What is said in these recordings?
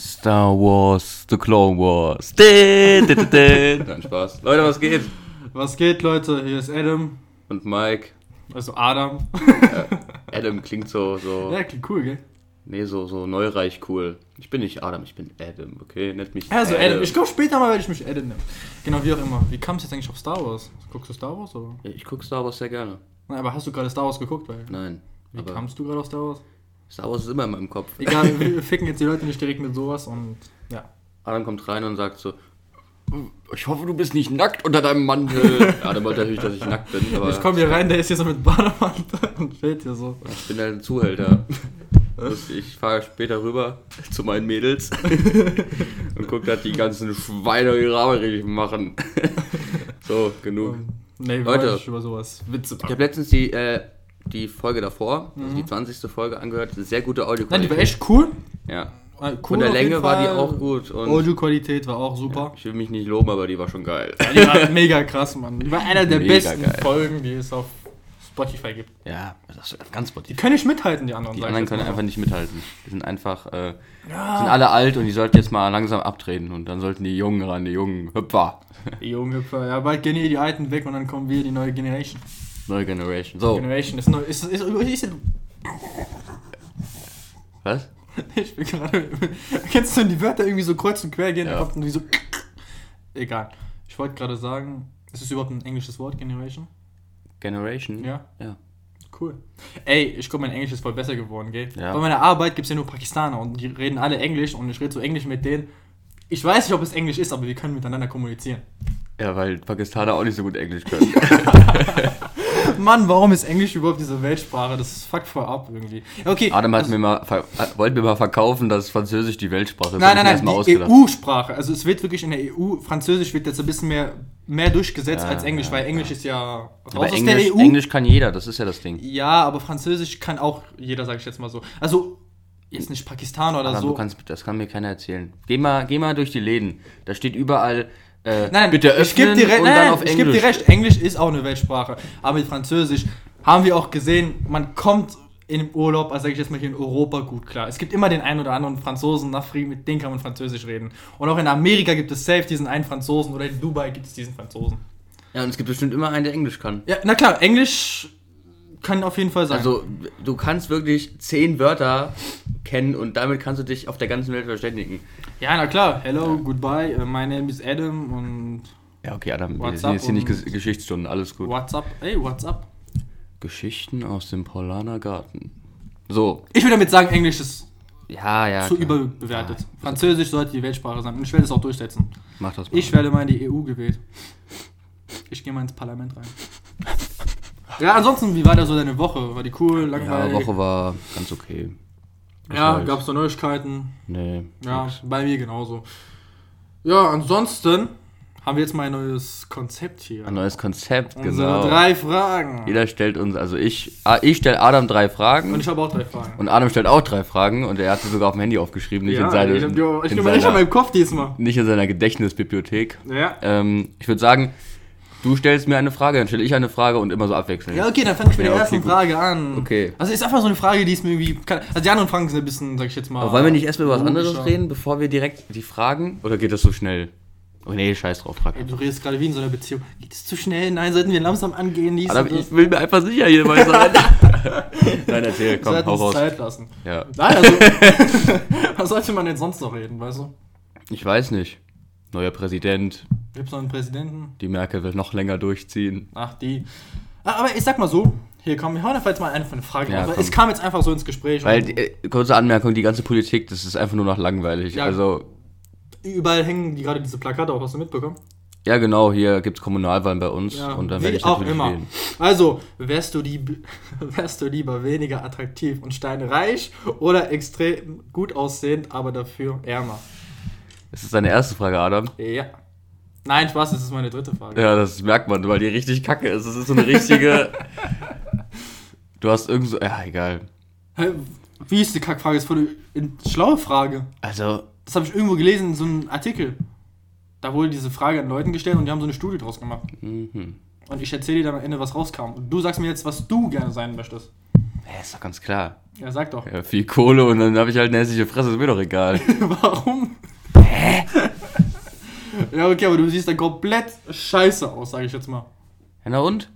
Star Wars, The Clone Wars. Nein, Spaß. Leute, was geht? Was geht, Leute? Hier ist Adam. Und Mike. Also Adam. Adam klingt so, so. Ja, klingt cool, gell? Nee, so, so neureich cool. Ich bin nicht Adam, ich bin Adam, okay? Nennt mich Also Adam. Ich glaube, später mal werde ich mich Adam nennen. Genau, wie auch immer. Wie kam es jetzt eigentlich auf Star Wars? Guckst du Star Wars oder? Ja, ich gucke Star Wars sehr gerne. Nein, aber hast du gerade Star Wars geguckt? Weil, Nein. wie aber kamst du gerade auf Star Wars? Star Wars ist immer in meinem Kopf. Egal, wir ficken jetzt die Leute nicht direkt mit sowas und ja. Adam kommt rein und sagt so, ich hoffe, du bist nicht nackt unter deinem Mantel. Adam wollte natürlich, dass ich nackt bin, Ich komme hier rein, der ist hier so mit Bademantel und steht hier so. ich bin halt ein Zuhälter. Ich fahre später rüber zu meinen Mädels und gucke, dass die ganzen Schweine ihre Arbeit richtig machen. So, genug. Nee, Leute. Ich über sowas Witze Ich machen. habe letztens die, äh, die Folge davor, also die 20. Folge angehört. Sehr gute Audio. Nein, die war echt cool. Ja. Äh, cool Von der Länge war die auch gut. Audioqualität war auch super. ich will mich nicht loben, aber die war schon geil. Die war mega krass, Mann. Die war einer der Mega besten geil. Folgen, die es auf Spotify gibt. Ja, das ist ganz Die Spotify. können nicht mithalten, die anderen. Die anderen können einfach nicht mithalten. Die sind einfach, äh, Ja. sind alle alt und die sollten jetzt mal langsam abtreten und dann sollten die Jungen ran, die jungen Hüpfer. Die Junghüpfer. Ja, bald gehen hier die Alten weg und dann kommen wir, die neue Generation. Neue Generation. So, Generation ist neu. Ist, ist, ist, ist, was? ich bin gerade. Kennst du, wenn die Wörter irgendwie so kreuz und quer gehen? Ja. Kommt irgendwie so. Egal. Ich wollte gerade sagen, ist es überhaupt ein englisches Wort, Generation? Generation? Ja. Ja. Cool. Ey, ich glaube, mein Englisch ist voll besser geworden, gell? Ja. Bei meiner Arbeit gibt es ja nur Pakistaner und die reden alle Englisch und ich rede so Englisch mit denen. Ich weiß nicht, ob es Englisch ist, aber wir können miteinander kommunizieren. Ja, weil Pakistaner auch nicht so gut Englisch können. Mann, warum ist Englisch überhaupt diese Weltsprache? Das fuckt voll ab irgendwie. Okay. Adam hat also- mir mal, äh, wollte mir mal verkaufen, dass Französisch die Weltsprache ist. Nein, nein, nein, mal die. EU-Sprache. Also es wird wirklich in der EU, Französisch wird jetzt ein bisschen mehr, mehr durchgesetzt Ja, als Englisch, ja, weil Englisch ist ja raus aus Englisch, der EU. Englisch kann jeder, das ist ja das Ding. Ja, aber Französisch kann auch jeder, sage ich jetzt mal so. Also jetzt nicht Pakistaner oder Aber so. kannst, das kann mir keiner erzählen. Geh mal, geh mal durch die Läden. Da steht überall, äh, Nein, bitte öffnen ich gebe dir, und dann auf ich geb Englisch. dir recht, Englisch ist auch eine Weltsprache. Aber mit Französisch haben wir auch gesehen, man kommt in den Urlaub, also sage ich jetzt mal hier in Europa gut klar. Es gibt immer den einen oder anderen Franzosen nach Frieden, mit denen kann man Französisch reden. Und auch in Amerika gibt es safe diesen einen Franzosen oder in Dubai gibt es diesen Franzosen. Ja, und es gibt bestimmt immer einen, der Englisch kann. Ja, na klar, Englisch kann auf jeden Fall sein. Also, du kannst wirklich zehn Wörter kennen und damit kannst du dich auf der ganzen Welt verständigen. ja, na klar. Hello, goodbye, uh, my name is Adam und Ja, okay, Adam, wir What's sind jetzt hier nicht und- Ges Geschichtsstunden, alles gut. what's up? Hey, what's up? Geschichten aus dem Paulaner Garten. So, Ich will damit sagen, Englisch ist ja, ja. zu klar. überbewertet. Französisch sollte die Weltsprache sein und ich werde es auch durchsetzen. Mach das mal. Ich werde mal in die EU gewählt. Ich gehe mal ins Parlament rein. Ja, ansonsten, wie war da so deine Woche? War die cool, ja, langweilig? Woche war ganz okay. Ja, halt- gab es da Neuigkeiten? Nee. Ja, nix. bei mir genauso. Ja, ansonsten haben wir jetzt mal ein neues Konzept hier. Ein neues Konzept, Unsere genau. drei Fragen. Jeder stellt uns, also ich, ah, ich stelle Adam drei Fragen Und und, ich habe auch drei Fragen. Adam stellt auch drei Fragen und er hat sie sogar auf dem Handy aufgeschrieben, nicht in, seine, ich hab die, ich in, seiner, meinem Kopf diesmal. nicht in seiner Gedächtnisbibliothek. Ja. Ähm, ich würde sagen, du stellst mir eine Frage, dann stelle ich eine Frage und immer so abwechselnd. Ja, okay, dann fange ich mit Ja, der okay, ersten gut. Frage an. Okay. Also ist einfach so eine Frage, die ist mir irgendwie. kann- Also die anderen Fragen sind ein bisschen, sag ich jetzt mal. Aber wollen wir nicht erstmal über was anderes reden, bevor wir direkt die Fragen? Oder geht das so schnell? Oh nee, scheiß drauf, frag. Ey, du redest gerade wie in so einer Beziehung. Geht es zu schnell? Nein, sollten wir langsam angehen? Dies Aber ich will mir einfach sicher hier mal sein. Nein, erzähl, komm, hau raus. Zeit lassen. Ja. Nein, also. was sollte man denn sonst noch reden, weißt du? Ich weiß nicht. Neuer Präsident, Gibt es noch einen Präsidenten? die Merkel will noch länger durchziehen. Ach, die. Ah, Aber ich sag mal so. Hier, komm, wir hauen einfach jetzt mal einfach eine Frage Ja. Es kam jetzt einfach so ins Gespräch. Weil, die, äh, kurze Anmerkung, die ganze Politik, das ist einfach nur noch langweilig. Ja. Also, überall hängen die gerade diese Plakate auf. Hast du mitbekommen? ja genau, hier gibt es Kommunalwahlen bei uns und dann werde ich auch immer. wählen. Also, wärst du, lieb, wärst du lieber weniger attraktiv und steinreich oder extrem gut aussehend, aber dafür ärmer? Das ist deine erste Frage, Adam. Ja. Nein, Spaß, das ist meine dritte Frage. Ja, das merkt man, weil die richtig kacke ist. Das ist so eine richtige... du hast irgend so... Ja, egal. Hä, Wie ist die Kackfrage? Das ist voll eine schlaue Frage. Also, Das habe ich irgendwo gelesen in so einem Artikel. Da wurde diese Frage an Leuten gestellt und die haben so eine Studie draus gemacht. mhm. Und ich erzähle dir dann am Ende, was rauskam. Und du sagst mir jetzt, was du gerne sein möchtest. Ja, ist doch ganz klar. Ja, sag doch. Ja, viel Kohle und dann habe ich halt eine hässliche Fresse, ist mir doch egal. Warum? Hä? ja, okay, aber du siehst dann komplett scheiße aus, sage ich jetzt mal. Ja, na und?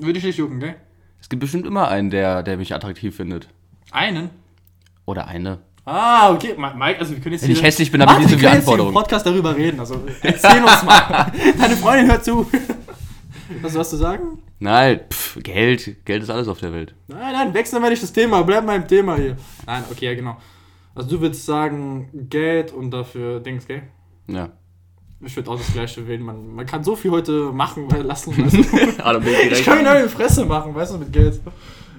Würde ich nicht jucken, gell? Es gibt bestimmt immer einen, der, der mich attraktiv findet. Einen? Oder eine. Ah, okay. Mike, also wir können jetzt Wenn ich hässlich bin, habe ich nicht so wir viele können jetzt im Anforderungen. Podcast darüber reden. Also erzähl uns mal. Deine Freundin hört zu. Was hast du sagen? Nein, pff, Geld. Geld ist alles auf der Welt. Nein, nein, wechseln wir nicht das Thema. Bleib mal im Thema hier. Nein, okay, ja, genau. Also du würdest sagen, Geld und dafür Dings, gell? Ja. Ich würde auch das gleiche wählen. Man, man kann so viel heute machen, lassen. Weißt du? Bin ich kann mir eine Fresse machen, weißt du, mit Geld.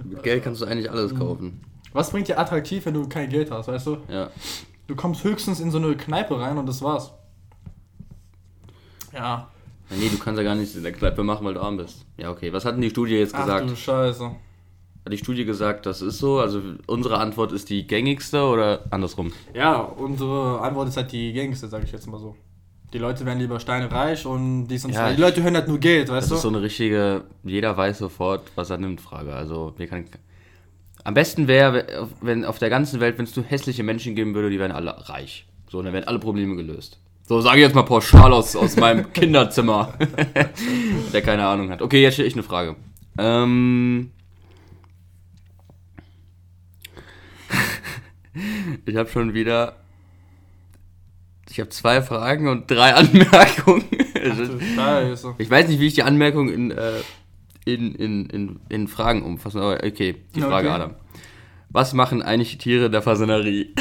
Mit Geld kannst du eigentlich alles kaufen. Was bringt dir attraktiv, wenn du kein Geld hast, weißt du? Ja. Du kommst höchstens in so eine Kneipe rein und das war's. Ja. Nee, du kannst ja gar nichts in der Kneipe machen, weil du arm bist. Ja, okay. Was hat denn die Studie jetzt Ach gesagt? du Scheiße. Hat die Studie gesagt, das ist so? Also unsere Antwort ist die gängigste oder andersrum? Ja, unsere Antwort ist halt die gängigste, sag ich jetzt mal so. Die Leute werden lieber Steine reich und dies und Ja, das. Die Leute hören halt nur Geld, Das weißt ist so du? eine richtige, jeder weiß sofort, was er nimmt, Frage. Also, wir kann, am besten wäre, wenn auf der ganzen Welt, wenn es nur hässliche Menschen geben würde, die wären alle reich. So, dann wären alle Probleme gelöst. So, sage ich jetzt mal pauschal aus, aus meinem Kinderzimmer, der keine Ahnung hat. Okay, jetzt stelle ich eine Frage. Ähm, ich habe schon wieder, ich habe zwei Fragen und drei Anmerkungen. Ach. Ich weiß nicht, wie ich die Anmerkung in, äh, in, in, in, in Fragen umfasse, aber okay, die Frage, Okay. Adam. Was machen eigentlich Tiere in der Fasanerie?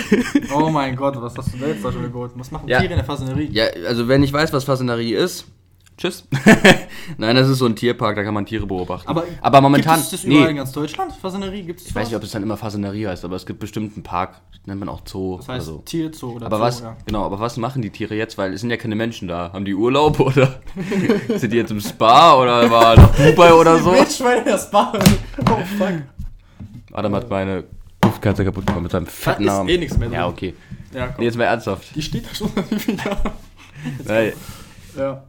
Oh mein Gott, was hast du da jetzt da schon geholt? Was machen Ja. Tiere in der Fasanerie? ja, also wenn ich weiß, was Fasanerie ist, tschüss. Nein, das ist so ein Tierpark, da kann man Tiere beobachten. Aber, aber momentan, Gibt es das überall in ganz Deutschland? Fasanerie? Gibt es ich weiß nicht, ob es dann immer Fasanerie heißt, aber es gibt bestimmt einen Park, nennt man auch Zoo Das heißt oder so. Tierzoo oder Aber Zoo, was, ja. genau, aber was machen die Tiere jetzt? Weil es sind ja keine Menschen da. Haben die Urlaub oder sind die jetzt im Spa oder war nach Dubai oder so? Wildschweine in der Spa. Oh fuck. Adam hat meine Duftkatze kaputt gemacht mit seinem fetten ist Arm. eh nichts mehr drin. Ja, okay. Ja, komm. Nee, jetzt mal ernsthaft. Die steht da schon seit wie vielen Jahren? Ja.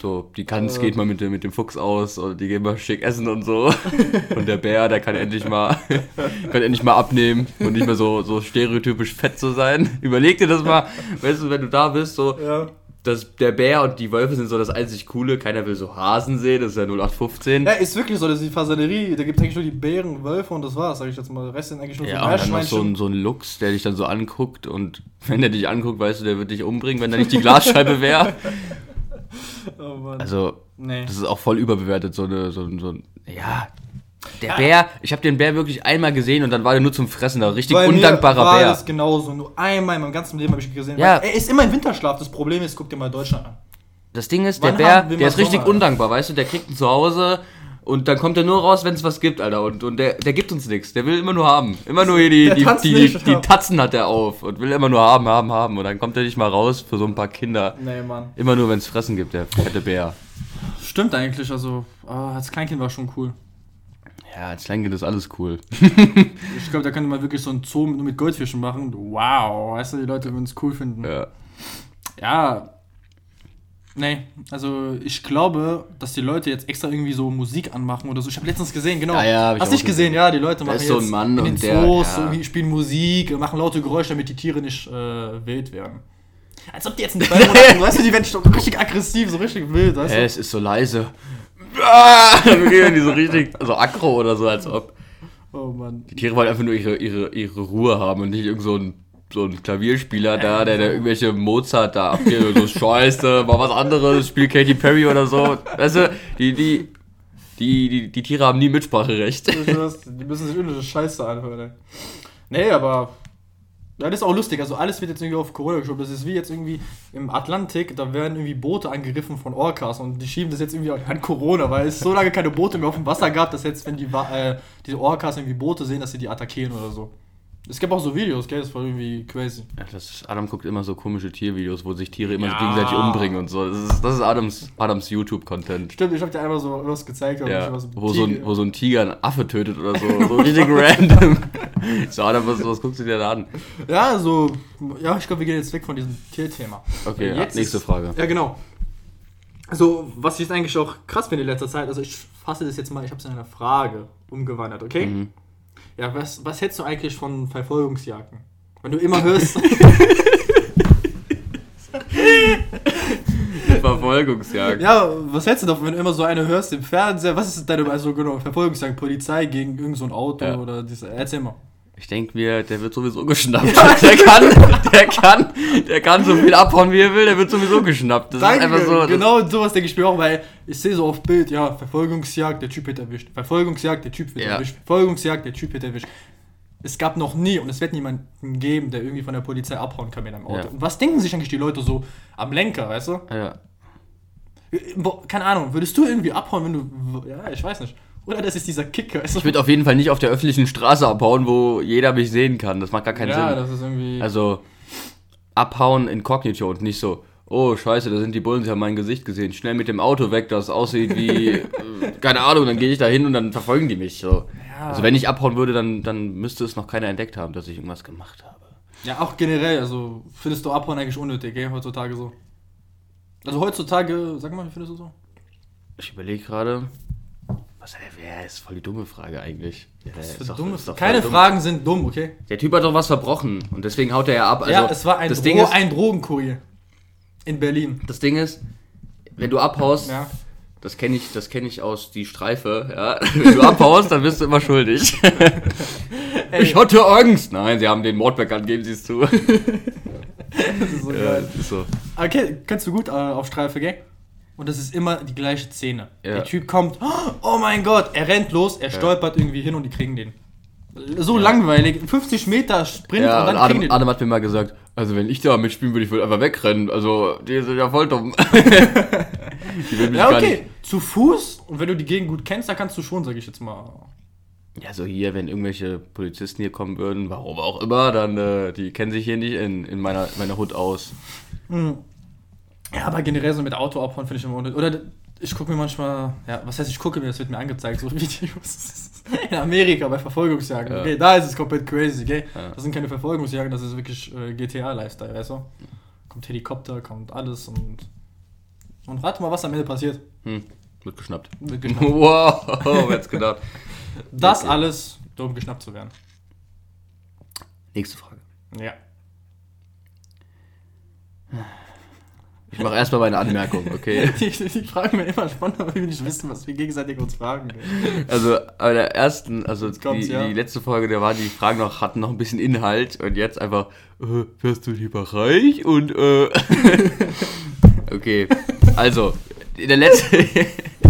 So, die Kanz Äh. geht mal mit dem, mit dem Fuchs aus und die gehen mal schick essen und so. Und der Bär, der kann endlich mal, kann endlich mal abnehmen und nicht mehr so, so stereotypisch fett zu sein. Überleg dir das mal, weißt du, wenn du da bist, so, Ja. dass der Bär und die Wölfe sind so das einzig Coole. Keiner will so Hasen sehen, das ist ja 0815. Ja, ist wirklich so, das ist die Fasanerie. Da gibt es eigentlich nur die Bären, Wölfe und das war's, sag ich jetzt mal. Der Rest sind eigentlich nur Ja, so und dann noch so ein, so ein Lux, der dich dann so anguckt und wenn der dich anguckt, weißt du, der wird dich umbringen, wenn da nicht die Glasscheibe wäre. Oh Mann. Also, nee. das ist auch voll überbewertet, so eine, so, ein- so ein, ja. Der Bär, ich habe den Bär wirklich einmal gesehen und dann war der nur zum Fressen, da richtig Bei mir undankbarer war Bär. das genauso. Nur einmal in meinem ganzen Leben habe ich ihn gesehen. Ja. Er ist immer im Winterschlaf. Das Problem ist, guck dir mal Deutschland an. Das Ding ist, der Wann Bär, haben wir der ist richtig Sommer? undankbar, weißt du, der kriegt ein Zuhause und dann kommt er nur raus, wenn es was gibt, Alter. Und, und der, der gibt uns nichts. Der will immer nur haben. Immer nur hier die, die, die, nicht, die, ja. Tatzen hat er auf und will immer nur haben, haben, haben. Und dann kommt er nicht mal raus für so ein paar Kinder. Nee, Mann. Immer nur, wenn es Fressen gibt, der fette Bär. Stimmt eigentlich, also ah, als Kleinkind war schon cool. Ja, als Kleinkind ist alles cool. Ich glaube, da könnte man wirklich so ein Zoo mit, mit Goldfischen machen. Wow, weißt du, die Leute würden es cool finden. Ja. Ja. Nee, also ich glaube, dass die Leute jetzt extra irgendwie so Musik anmachen oder so. Ich habe letztens gesehen, genau. Ja, ja, hab ich Hast auch nicht gesehen, ja, die Leute machen ist so ein jetzt Mann in den und der- Zoos ja. so irgendwie spielen Musik, machen laute Geräusche, damit die Tiere nicht äh, wild werden. Als ob die jetzt in zwei Monaten, weißt du, die werden schon richtig aggressiv, so richtig wild, weißt du? es ist so leise. Ah, dann reden die so richtig, so aggro oder so, als ob. Oh Mann. Die Tiere wollen einfach nur ihre, ihre, ihre Ruhe haben und nicht irgend so ein, so ein Klavierspieler da, der, der irgendwelche Mozart da abgeht und so Scheiße, mal was anderes, spielt Katy Perry oder so. Weißt du, die, die, die, die, die Tiere haben nie Mitspracherecht. Die müssen sich irgendeine Scheiße anhören. Nee, aber. Ja, das ist auch lustig. Also alles wird jetzt irgendwie auf Corona geschoben. Das ist wie jetzt irgendwie im Atlantik, da werden irgendwie Boote angegriffen von Orcas und die schieben das jetzt irgendwie an Corona, weil es so lange keine Boote mehr auf dem Wasser gab, dass jetzt, wenn die, äh, diese Orcas irgendwie Boote sehen, dass sie die attackieren oder so. Es gibt auch so Videos, gell? Das war irgendwie crazy. Ja, das ist, Adam guckt immer so komische Tiervideos, wo sich Tiere immer Ja. gegenseitig umbringen und so. Das ist, das ist Adams, Adams YouTube-Content. Stimmt, ich hab dir einmal so was gezeigt. Ja, mit wo so, ein, Tiger- wo so ein Tiger einen Affe tötet oder so. So richtig random. So, Adam, was, was guckst du dir da an? Ja, so. Ja, ich glaube, wir gehen jetzt weg von diesem Tierthema. Okay, jetzt nächste ist- Frage. Ja, genau. Also, was ich jetzt eigentlich auch krass finde in letzter Zeit, also ich fasse das jetzt mal, ich habe es in eine Frage umgewandelt, okay? Mhm. Ja, was, was hältst du eigentlich von Verfolgungsjagden? Wenn du immer hörst. Verfolgungsjagd. ja, was hältst du davon, wenn du immer so eine hörst im Fernseher? Was ist deine also genau Verfolgungsjagd? Polizei gegen irgend so ein Auto Ja. oder diese. Erzähl mal. Ich denke mir, der wird sowieso geschnappt. Der kann, der kann, der kann so viel abhauen, wie er will, der wird sowieso geschnappt. Das Danke, ist einfach so. genau sowas denke ich mir auch, weil ich sehe so auf Bild, ja, Verfolgungsjagd, der Typ wird erwischt. Verfolgungsjagd, der Typ wird Ja. erwischt. Verfolgungsjagd, der Typ wird erwischt. Es gab noch nie und es wird niemanden geben, der irgendwie von der Polizei abhauen kann mit einem Auto. Ja. Und was denken sich eigentlich die Leute so am Lenker, weißt du? Ja. Wo- Keine Ahnung, würdest du irgendwie abhauen, wenn du. Ja, ich weiß nicht. Oder das ist dieser Kicker, du? Ich würde auf jeden Fall nicht auf der öffentlichen Straße abhauen, wo jeder mich sehen kann. Das macht gar keinen ja, Sinn. das ist irgendwie. Also abhauen inkognito und nicht so, oh scheiße, da sind die Bullen, sie haben mein Gesicht gesehen. Schnell mit dem Auto weg, das aussieht wie, äh, keine Ahnung, dann gehe ich da hin und dann verfolgen die mich. So. Ja. Also wenn ich abhauen würde, dann, dann müsste es noch keiner entdeckt haben, dass ich irgendwas gemacht habe. Ja, auch generell, also findest du Abhauen eigentlich unnötig, gell, heutzutage so. Also heutzutage, sag mal, wie findest du so? Ich überlege gerade, was wer ist voll die dumme Frage eigentlich. Was für dumme voll Keine dumm. Fragen sind dumm, okay? Der Typ hat doch was verbrochen und deswegen haut er ja ab. Also, ja, es war ein, das Dro Ding ist, ein Drogenkurier. In Berlin. das Ding ist, wenn du abhaust, Ja. Das kenne ich, das kenne ich aus die Streife, ja. Wenn du abhaust, dann bist du immer schuldig. ich hatte Angst. Nein, sie haben den Mord bekannt, geben sie es zu. Das ist so ja, geil. das ist so. Okay, kennst du gut äh, auf Streife, gell? Und das ist immer die gleiche Szene. Ja. Der Typ kommt, oh mein Gott, er rennt los, er stolpert irgendwie hin und die kriegen den. So langweilig, 50 Meter Sprint Ja, und und dann kriegen die Adam, den. Adam hat mir mal gesagt, also wenn ich da mitspielen würde, ich würde einfach wegrennen. Also, die sind ja voll dumm. die würden mich Ja, okay, zu Fuß und wenn du die Gegend gut kennst, dann kannst du schon, sag ich jetzt mal. Ja, so hier, wenn irgendwelche Polizisten hier kommen würden, warum auch immer, dann, äh, die kennen sich hier nicht in, in meiner, meiner Hut aus. Ja, aber generell so mit Auto abhauen finde ich immer unnötig. Oder ich gucke mir manchmal, ja, was heißt ich gucke mir, das wird mir angezeigt, so Videos. In Amerika bei Verfolgungsjagden. Ja. Okay, da ist es komplett crazy, gell? Ja. Das sind keine Verfolgungsjagden, das ist wirklich äh, GTA-Lifestyle, weißt du? Kommt Helikopter, kommt alles und. Und rate mal, was am Ende passiert. Hm, wird geschnappt. Wird geschnappt. Wow, wer hätte gedacht. Das Okay. alles, um geschnappt zu werden. Nächste Frage. Ja. Ich mache erstmal meine Anmerkung, okay? Die, Fragen werden immer spannender, weil wir nicht wissen, was wir gegenseitig uns fragen. Also bei der ersten, also die, ja. die letzte Folge, da waren die Fragen noch, hatten noch ein bisschen Inhalt und jetzt einfach, äh, wärst du lieber reich und äh. okay, also, in der letzten.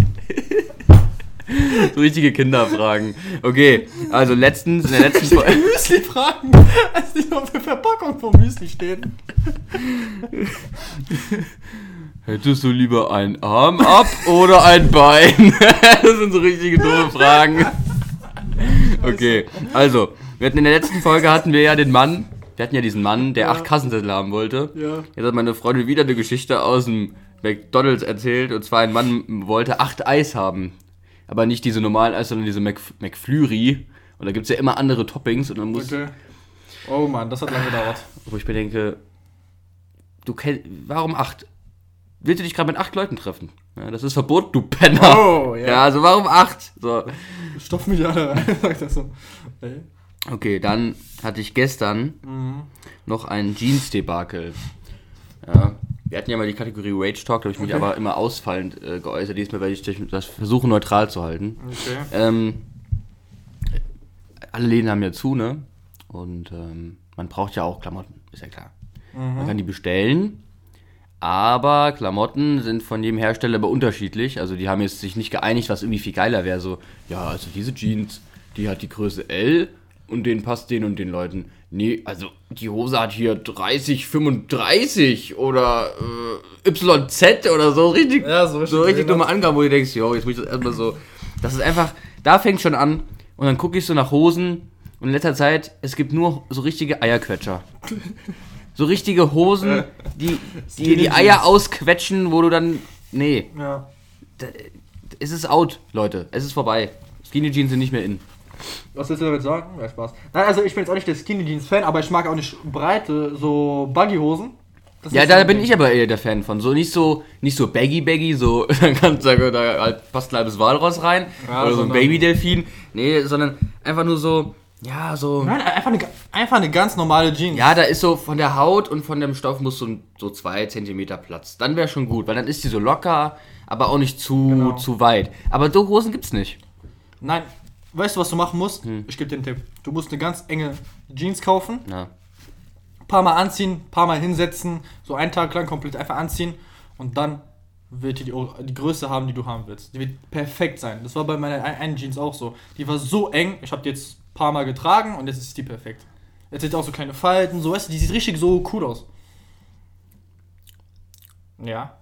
so richtige Kinderfragen. Okay, also letztens, in der letzten Folge. Müsli fragen, als nicht auf der Verpackung vom Müsli stehen. Hättest du lieber einen Arm ab oder ein Bein? das sind so richtige dumme Fragen. Okay, also, wir hatten in der letzten Folge hatten wir ja den Mann, wir hatten ja diesen Mann, der Ja. acht Kassenzettel haben wollte. Ja. Jetzt hat meine Freundin wieder eine Geschichte aus dem McDonalds erzählt. Und zwar ein Mann wollte acht Eis haben. Aber nicht diese normalen Eis, sondern diese Mc, McFlurry. Und da gibt es ja immer andere Toppings. Und dann muss, Okay. Oh Mann, das hat lange gedauert. wo ich mir denke, du kennst, warum acht? Willst du dich gerade mit acht Leuten treffen? Ja, das ist Verbot, du Penner. Oh, ja. ja. also warum acht? So. Stopf mich alle rein, sagt er so. Ey. Okay, dann hatte ich gestern Mhm. noch einen Jeans-Debakel. Ja. Wir hatten ja mal die Kategorie Rage Talk, da habe ich mich Okay. aber immer ausfallend äh, geäußert. Diesmal werde ich das versuchen, neutral zu halten. Okay. Ähm, alle Läden haben ja zu, ne? Und ähm, man braucht ja auch Klamotten, ist ja klar. Man kann die bestellen, aber Klamotten sind von jedem Hersteller aber unterschiedlich. Also die haben jetzt sich nicht geeinigt, was irgendwie viel geiler wäre. So, ja, also diese Jeans, die hat die Größe L und den passt den und den Leuten. Nee, also die Hose hat hier 30, 35 oder äh, YZ oder so. Richtig, Ja, so so richtig dumme Angaben, wo du denkst, jo, jetzt muss ich das erstmal so. Das ist einfach, da fängt schon an und dann gucke ich so nach Hosen und in letzter Zeit, es gibt nur so richtige Eierquetscher. So richtige Hosen, die die, die Eier ausquetschen, wo du dann. Nee, Ja. es ist out, Leute. Es ist vorbei. Skinny Jeans sind nicht mehr in. Was willst du damit sagen? Ja, Spaß. Nein, also ich bin jetzt auch nicht der Skinny Jeans Fan, aber ich mag auch nicht breite, so Buggy-Hosen. Ja, da so- bin ich aber eher der Fan von. So nicht so, nicht so baggy baggy, so dann kannst du sagen, da halt passt ein halbes Walross rein Ja, oder so ein sondern- Baby-Delfin. Nee, sondern einfach nur so Ja, so. Nein, einfach eine, einfach eine ganz normale Jeans. Ja, da ist so von der Haut und von dem Stoff muss so, ein- so zwei Zentimeter Platz. Dann wäre schon gut, weil dann ist die so locker, aber auch nicht zu, Genau. zu weit. Aber so Hosen gibt's nicht. Nein, weißt du, was du machen musst? Ich gebe dir einen Tipp. Du musst eine ganz enge Jeans kaufen, Ja. paar Mal anziehen, paar Mal hinsetzen, so einen Tag lang komplett einfach anziehen und dann wird die, die, die Größe haben, die du haben willst. Die wird perfekt sein. Das war bei meiner ein- einen Jeans auch so. Die war so eng, ich habe die jetzt ein paar Mal getragen und jetzt ist die perfekt. Jetzt hat die auch so kleine Falten, so weißt du, die sieht richtig so cool aus. Ja.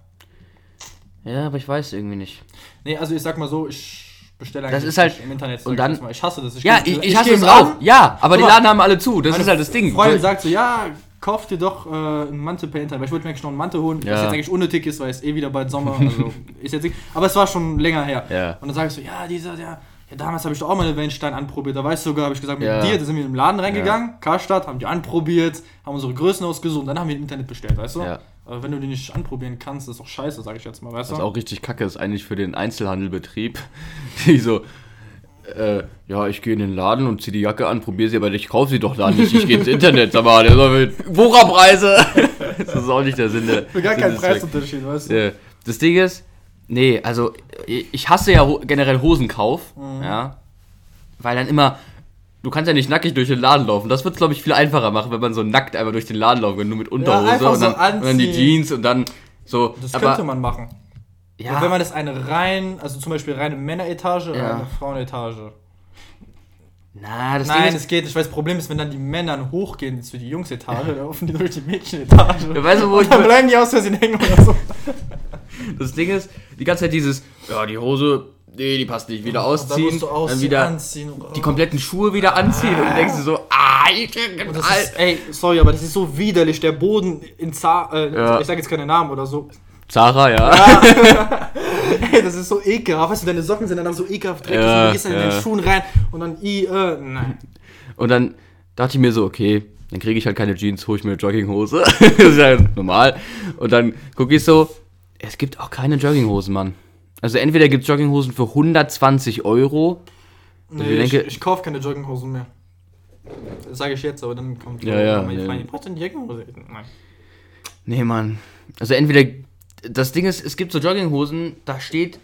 Ja, aber ich weiß irgendwie nicht. Nee, also ich sag mal so, ich bestelle Das ist halt- im Internet. und dann- mal. Ich hasse das. Ich Ja, ich, ich hasse es auch. Ja, aber die Guck mal, Laden haben alle zu. Das ist halt das Ding. Freundin So- sagt so, ja, kauf dir doch äh, einen Mantel per Internet. Weil ich wollte mir eigentlich noch einen Mantel holen, Ja. was jetzt eigentlich unnötig ist, weil es eh wieder bald Sommer, also ist jetzt nicht. Aber es war schon länger her. Ja. Und dann sage ich so, ja, dieser, ja, ja damals habe ich doch auch mal eine Wellenstein anprobiert. Da weißt du sogar, habe ich gesagt, mit Ja. dir, da sind wir in den Laden reingegangen, Karstadt, haben die anprobiert, haben unsere Größen ausgesucht und dann haben wir im Internet bestellt, weißt du? Ja. Aber wenn du die nicht anprobieren kannst, ist doch scheiße, sage ich jetzt mal, weißt du? Was auch richtig kacke ist eigentlich für den Einzelhandelbetrieb. Die so, äh, ja, ich gehe in den Laden und ziehe die Jacke an, probiere sie, aber ich kaufe sie doch da nicht. Ich gehe ins Internet, sag mal, der soll mit Wucherpreise. Das ist auch nicht der Sinn der Für gar keinen. Preisunterschied, weißt du? Das Ding ist, nee, also ich hasse ja generell Hosenkauf, Mhm. ja, weil dann immer, du kannst ja nicht nackig durch den Laden laufen. Das wird glaube ich viel einfacher machen, wenn man so nackt einfach durch den Laden laufen kann, nur mit Unterhose einfach und, dann, so und dann die. Jeans und dann so. Das aber, könnte man machen. ja, Und wenn man das eine rein, also zum Beispiel reine Männeretage oder Ja. eine Frauenetage. na, das Nein, es geht nicht, weil das Problem ist, wenn dann die Männer hochgehen für die Jungsetage, dann laufen die durch die Mädchenetage. weißt du, wo Und ich dann bleiben die aus Versehen hängen oder so. das Ding ist, die ganze Zeit dieses, ja, die Hose, nee, die passt nicht, wieder ausziehen, dann wieder anziehen. die kompletten Schuhe wieder anziehen und du denkst dir so, ah, Und das ist, ey, sorry, aber das ist so widerlich, der Boden in Zar, äh, Ja. ich sag jetzt keine Namen oder so. Zara, ja. Ey, das ist so ekelhaft, weißt du, deine Socken sind dann so ekelhaft dreckig Ja, und du gehst dann in ja. den Schuhen rein und dann, i, äh, nein. Und dann dachte ich mir so, okay, dann kriege ich halt keine Jeans, hole ich mir eine Jogginghose. das ist ja normal. Und dann gucke ich so, es gibt auch keine Jogginghosen, Mann. Also entweder gibt es Jogginghosen für 120 Euro. Nee, ich denke- ich, ich kauf keine Jogginghosen mehr. Das sage ich jetzt, aber dann kommt Ja, ja, meine ja. Eine Jogginghose? Nein. Nee, Mann. Also entweder, das Ding ist, es gibt so Jogginghosen, da steht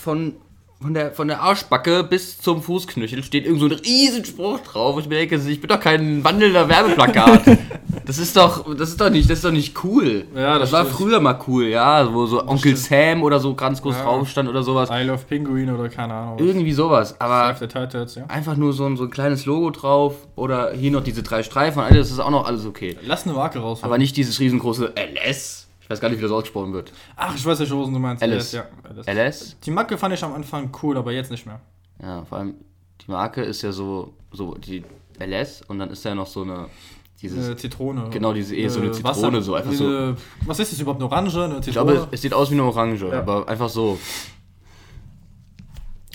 von, von, der, von der Arschbacke bis zum Fußknöchel steht irgend so ein riesen Spruch drauf. Und ich mir denke, ich bin doch kein wandelnder Werbeplakat. das ist doch, das ist doch nicht, das ist doch nicht cool. Ja, das war stimmt. früher mal cool, ja, wo so Onkel Sam oder so ganz groß Ja. drauf stand oder sowas. I love Pinguin oder keine Ahnung. Irgendwie sowas, aber Turtles, ja. einfach nur so ein, so ein kleines Logo drauf oder hier noch diese drei Streifen, alles, das ist auch noch alles okay. Lass eine Marke raus. Aber nicht dieses riesengroße LS. Ich weiß gar nicht, wie das ausgesprochen wird. Ach, ich weiß welche Hosen du meinst. Alice. Ja, Alice. LS? Die Marke fand ich am Anfang cool, aber jetzt nicht mehr. Ja, vor allem die Marke ist ja so, so die LS und dann ist da ja noch so eine, dieses, Eine Zitrone. Genau, diese- eh, so eine Äh, Zitrone, so einfach diese, Was ist das überhaupt? Eine Orange? Eine ich Zitrone? glaube, es, sieht aus wie eine Orange, Ja. aber einfach so.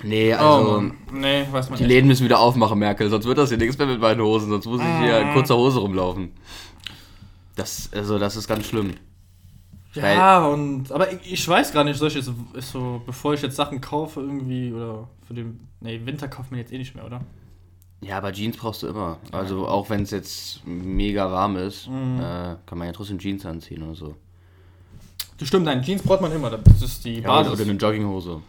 Nee, oh, also, Mann. Nee, weiß man die nicht. Läden müssen wieder aufmachen, Merkel, sonst wird das hier nichts mehr mit meinen Hosen, sonst muss ich hier in kurzer Hose rumlaufen. Das, also, das ist ganz schlimm. Ja, und. Aber ich, ich weiß gar nicht, soll ich jetzt. Ist so, bevor ich jetzt Sachen kaufe, irgendwie. Oder für den. Nee, Winter kauft man jetzt eh nicht mehr, oder? Ja, aber Jeans brauchst du immer. Also, auch wenn es jetzt mega warm ist, Mhm. äh, kann man ja trotzdem Jeans anziehen oder so. Das stimmt, nein, Jeans braucht man immer. Das ist die Ja, Basis. oder eine Jogginghose.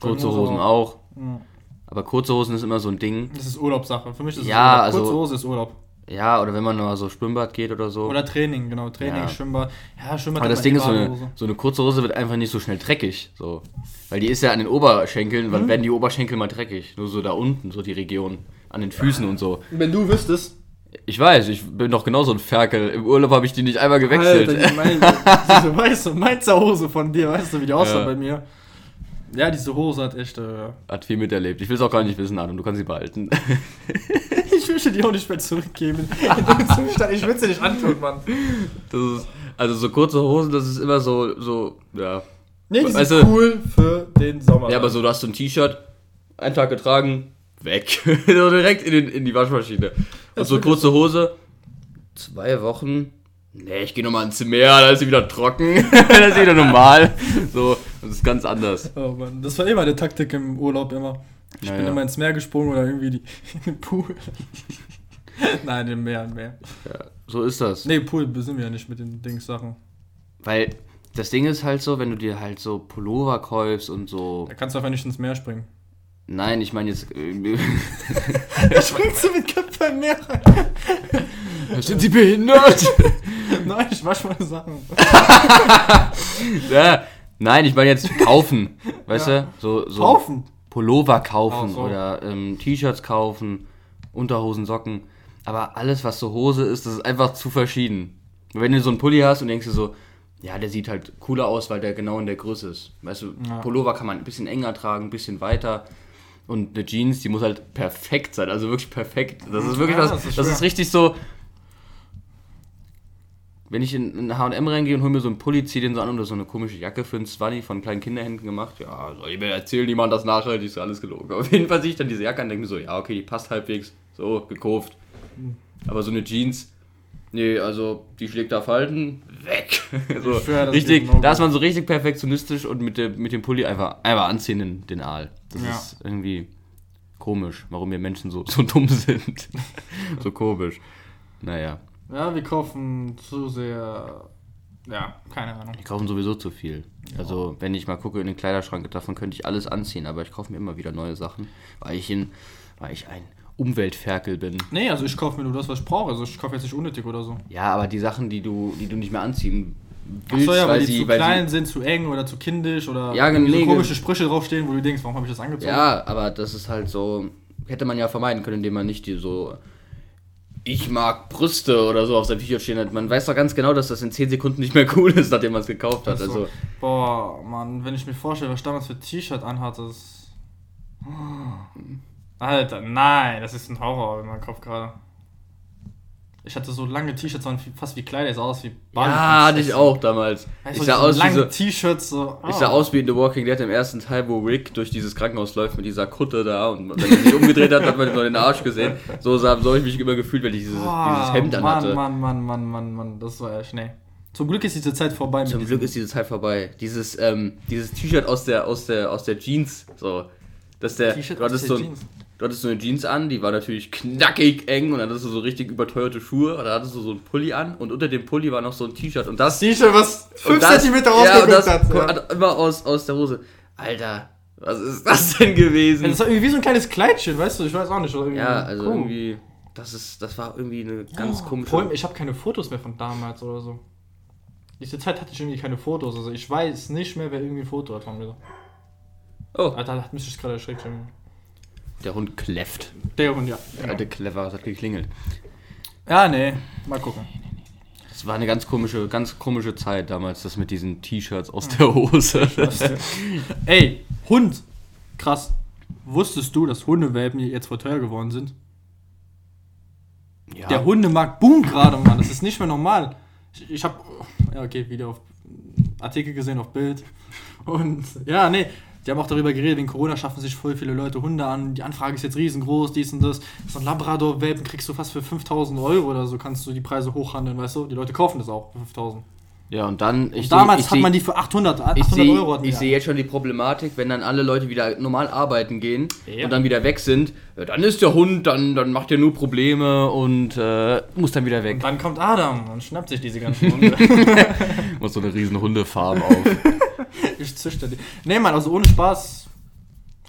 Kurze Hosen auch. Ja. Aber kurze Hosen ist immer so ein Ding. Das ist Urlaubssache. Für mich ist es Ja, Urlaub. also- Kurze Hose ist Urlaub. Ja, oder wenn man mal so Schwimmbad geht oder so. Oder Training, genau. Training, Ja. Schwimmbad. Ja, Schwimmbad Aber das Ding eh ist, so eine, so eine kurze Hose wird einfach nicht so schnell dreckig. So. Weil die ist ja an den Oberschenkeln, Mhm. wann werden die Oberschenkel mal dreckig? Nur so da unten, so die Region. An den Füßen und so. Wenn du wüsstest. Ich weiß, ich bin doch genauso ein Ferkel. Im Urlaub habe ich die nicht einmal gewechselt. Alter, meine, diese weiße Mainzer-Hose von dir, weißt du, wie die aussah Ja. bei mir? Ja, diese Hose hat echt. Äh, Hat viel miterlebt. Ich will es auch gar nicht wissen, Adam. Du kannst sie behalten. ich will die auch nicht mehr zurückgeben. In dem Zustand, ich will sie nicht antun, Mann. Das ist, also so kurze Hosen, das ist immer so, so, ja. Nee, die Weißt sind du- cool für den Sommer. Ja, aber so, du hast so ein T-Shirt, einen Tag getragen, weg. so direkt in, den, in die Waschmaschine. Und so kurze Hose, zwei Wochen. Nee, ich gehe nochmal ins Meer, da ist sie wieder trocken. da ist sie wieder normal. So, das ist ganz anders. Oh Mann, das war immer die Taktik im Urlaub immer. Ich Ja, bin ja. immer ins Meer gesprungen oder irgendwie die, in den Pool. Nein, im Meer, im Meer. Ja, so ist das. Nee, Pool sind wir ja nicht mit den Dings-Sachen. Weil das Ding ist halt so, wenn du dir halt so Pullover kaufst und so. Da kannst du einfach nicht ins Meer springen. Nein, ich meine jetzt. äh, Springst du mit Köpfen im Meer rein? Sind Sie behindert? Nein, ich wasch meine Sachen. ja, nein, ich meine jetzt kaufen. Weißt Ja. du? So, so Kaufen. Pullover kaufen so. oder ähm, T-Shirts kaufen, Unterhosen, Socken. Aber alles, was so Hose ist, das ist einfach zu verschieden. Wenn du so einen Pulli hast und denkst dir so, ja, der sieht halt cooler aus, weil der genau in der Größe ist. Weißt du, Ja. Pullover kann man ein bisschen enger tragen, ein bisschen weiter. Und eine Jeans, die muss halt perfekt sein, also wirklich perfekt. Das ist wirklich Ja, was, das ist das ist richtig so. Wenn ich in in H&M reingehe und hole mir so einen Pulli, ziehe den so an oder so eine komische Jacke für einen 20 von kleinen Kinderhänden gemacht, ja, soll ich mir erzählen, die machen das nachhaltig, ist alles gelogen. Auf jeden Fall sehe ich dann diese Jacke an und denke mir so, ja, okay, die passt halbwegs, so, gekauft. Aber so eine Jeans, nee, also, die schlägt da Falten, weg. so, schwör, richtig, da ist man so richtig perfektionistisch und mit, der, mit dem Pulli einfach, einfach anziehen den, den Aal. Das Ja. ist irgendwie komisch, warum wir Menschen so, so dumm sind. so komisch. Naja, Ja, wir kaufen zu sehr. Ja, keine Ahnung. wir kaufen sowieso zu viel. Also, wenn ich mal gucke in den Kleiderschrank, davon könnte ich alles anziehen, aber ich kaufe mir immer wieder neue Sachen, weil ich, in, weil ich ein Umweltferkel bin. Nee, also ich kaufe mir nur das, was ich brauche. Also ich kaufe jetzt nicht unnötig oder so. Ja, aber die Sachen, die du, die du nicht mehr anziehen Ach willst, so, ja, weil, die sie, zu weil klein sie, sind, zu eng oder zu kindisch oder Ja, nee, so komische Sprüche draufstehen, wo du denkst, warum habe ich das angezogen? Ja, aber das ist halt so, hätte man ja vermeiden können, indem man nicht die so, ich mag Brüste oder so auf seinem T-Shirt stehen hat. Man weiß doch ganz genau, dass das in 10 Sekunden nicht mehr cool ist, nachdem man es gekauft hat. Also, Boah, Mann, wenn ich mir vorstelle, was ich damals für ein T-Shirt anhatte, das. Alter, nein, das ist ein Horror in meinem Kopf gerade. Ich hatte so lange T-Shirts, waren fast wie Kleider, sah aus wie ja, hatte ich auch damals. Ich sah, so aus wie so, T-Shirts, so. ich oh. sah aus wie in The Walking Dead im ersten Teil, wo Rick durch dieses Krankenhaus läuft mit dieser Kutte da und wenn er sich umgedreht hat, hat man nur den Arsch gesehen. So, so habe ich mich immer gefühlt, wenn ich dieses, Boah, dieses Hemd Mann, anhatte. Mann, Mann, Mann, Mann, Mann, das war echt, nee. Zum Glück ist diese Zeit vorbei. Zum Glück ist diese Zeit vorbei. Dieses, ähm, dieses T-Shirt aus der, aus der, aus der Jeans, so. Das der, T-Shirt du aus hattest der so, ein- Jeans. Du hattest so eine Jeans an, die war natürlich knackig eng und dann hattest du so richtig überteuerte Schuhe und dann hattest du so einen Pulli an und unter dem Pulli war noch so ein T-Shirt und das T-Shirt, was und 5 das- cm ja, rausgeguckt hat. Ja. immer aus, aus der Hose. Alter, was ist das denn gewesen? Das war irgendwie wie so ein kleines Kleidchen, weißt du? Ich weiß auch nicht. ja, also Cool. irgendwie, das ist, das war irgendwie eine ganz komische. Vor allem, ich habe keine Fotos mehr von damals oder so. Diese Zeit hatte ich irgendwie keine Fotos. Also ich weiß nicht mehr, wer irgendwie ein Foto hat von mir. oh, Alter, da hat mich das gerade erschreckt. irgendwie. Der Hund kläfft. Der Hund, ja. Der alte Clever, hat geklingelt. Ja, nee. Mal gucken. Das war eine ganz komische, ganz komische Zeit damals, das mit diesen T-Shirts aus der Hose. Ey, Hund. Krass. Wusstest du, dass Hundewelpen jetzt voll teuer geworden sind? Ja. Der Hundemarkt boomt gerade, Mann. Das ist nicht mehr normal. Ich, ich habe, ja okay, wieder auf Artikel gesehen auf Bild. Und ja, nee, die haben auch darüber geredet, wegen Corona schaffen sich voll viele Leute Hunde an. Die Anfrage ist jetzt riesengroß, dies und das. So ein Labrador-Welpen kriegst du fast für 5000 Euro oder so, kannst du die Preise hochhandeln, weißt du? Die Leute kaufen das auch für 5000. ja, und dann. Ich Und damals seh- hat seh- man die für 800, 800 Ich sehe Euro. ich seh jetzt schon die Problematik, wenn dann alle Leute wieder normal arbeiten gehen Ja. und dann wieder weg sind, ja, dann ist der Hund, dann, dann macht er nur Probleme und äh, muss dann wieder weg. Und dann kommt Adam und schnappt sich diese ganzen Hunde. Muss so eine riesen Hundefarm auf. ich züchte die. Nee, Mann, also ohne Spaß.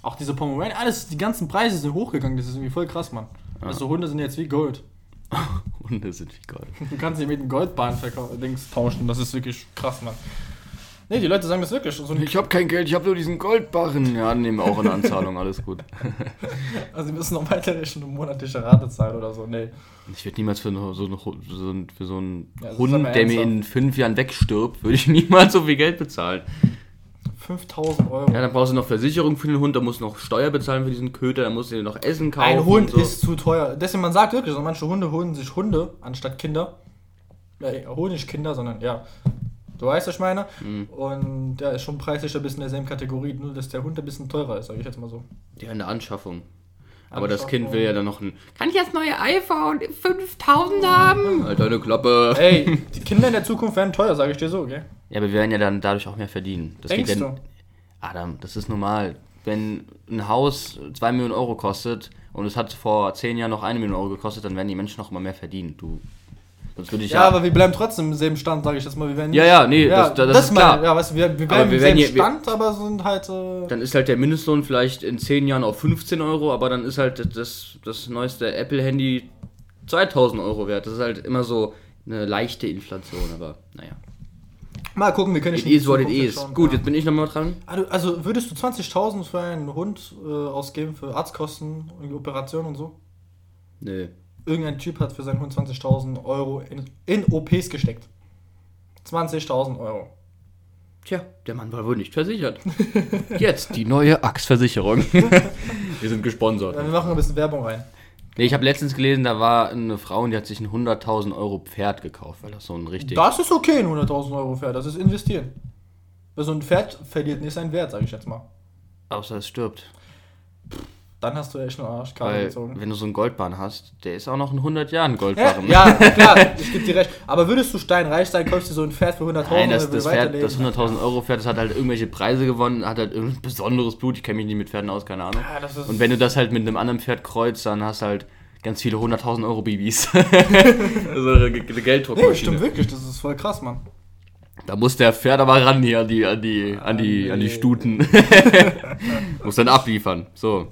Auch diese Pomeranian, alles, die ganzen Preise sind hochgegangen. Das ist irgendwie voll krass, Mann. Also Hunde sind jetzt wie Gold. Hunde sind wie Gold. Du kannst sie mit einem Goldbahn Dings tauschen. Das ist wirklich krass, Mann. Nee, die Leute sagen das wirklich. So Ich habe kein Geld, ich habe nur diesen Goldbarren. Ja, nehmen wir auch eine Anzahlung, alles gut. also, sie müssen noch weiterrechnen und monatliche Rate zahlen oder so. Nee. Ich würde niemals für, eine, so, eine, so, einen- für so einen Ja, Hund, der mir ernsthaft. in fünf Jahren wegstirbt, würde ich niemals so viel Geld bezahlen. 5000 Euro. Ja, dann brauchst du noch Versicherung für den Hund, dann musst du noch Steuer bezahlen für diesen Köter, dann musst du dir noch Essen kaufen. Ein Hund und so. ist zu teuer. Deswegen, man sagt wirklich, so manche Hunde holen sich Hunde anstatt Kinder. Ja, holen nicht Kinder, sondern ja. Du weißt, was ich meine? Mhm. Und ja, ist schon preislich ein bisschen in derselben Kategorie, nur dass der Hund ein bisschen teurer ist, sag ich jetzt mal so. Ja, eine Anschaffung. Aber das. Kind will ja dann noch ein. Kann ich das neue iPhone 5000 haben? Alter, eine Klappe. Ey, die Kinder in der Zukunft werden teuer, sage ich dir so, gell? Ja, aber wir werden ja dann dadurch auch mehr verdienen. Das Denkst du? Adam, das ist normal. wenn ein Haus 2 Millionen Euro kostet und es hat vor 10 Jahren noch 1 Million Euro gekostet, dann werden die Menschen noch immer mehr verdienen. Du, sonst würde ich Ja, aber wir bleiben trotzdem im selben Stand, sage ich jetzt mal. Wir werden Ja, ja, nee, das- das ist mal- klar. Ja, weißt du, wir, wir bleiben wir im selben hier- wir- Stand, aber sind halt. Äh, dann ist halt der Mindestlohn vielleicht in 10 Jahren auf 15 Euro, aber dann ist halt das, das neueste Apple-Handy 2000 Euro wert. Das ist halt immer so eine leichte Inflation, aber naja. mal gucken, wir können nicht is what it is. schauen. Gut, Ja. jetzt bin ich nochmal dran. Also, also würdest du 20.000 für einen Hund äh, ausgeben, für Arztkosten und Operation und so? Nö. Irgendein Typ hat für seinen Hund 20.000 Euro in, in OPs gesteckt. 20.000 Euro. Tja, der Mann war wohl nicht versichert. Jetzt die neue Axtversicherung. Wir sind gesponsert. Ja, wir machen ein bisschen Werbung rein. Nee, ich habe letztens gelesen, da war eine Frau und die hat sich ein 100.000 Euro Pferd gekauft, weil das so ein richtig. Das ist okay, ein 100.000 Euro Pferd, das ist investieren. Weil so ein Pferd verliert nicht seinen Wert, sage ich jetzt mal. Außer es stirbt. Dann hast du echt eine Arschkarte Weil, gezogen. wenn du so einen Goldbahn hast, der ist auch noch in 100 Jahren Ja, Goldbarren. ja, klar, ich gebe dir recht. Aber würdest du steinreich sein, kaufst du so ein Pferd für 100.000 Nein, das, das, Pferd, das 100.000 Euro Pferd, das hat halt irgendwelche Preise gewonnen, hat halt irgendein besonderes Blut. Ich kenne mich nicht mit Pferden aus, keine Ahnung. Ja, ist- Und wenn du das halt mit einem anderen Pferd kreuzt, dann hast du halt ganz viele 100.000 Euro Babys. so eine Ge- Nee, Gelddruckmaschine. stimmt wirklich, das ist voll krass, Mann. Da muss der Pferd aber ran hier an die, an die, an die, an die. Stuten. muss dann abliefern. So.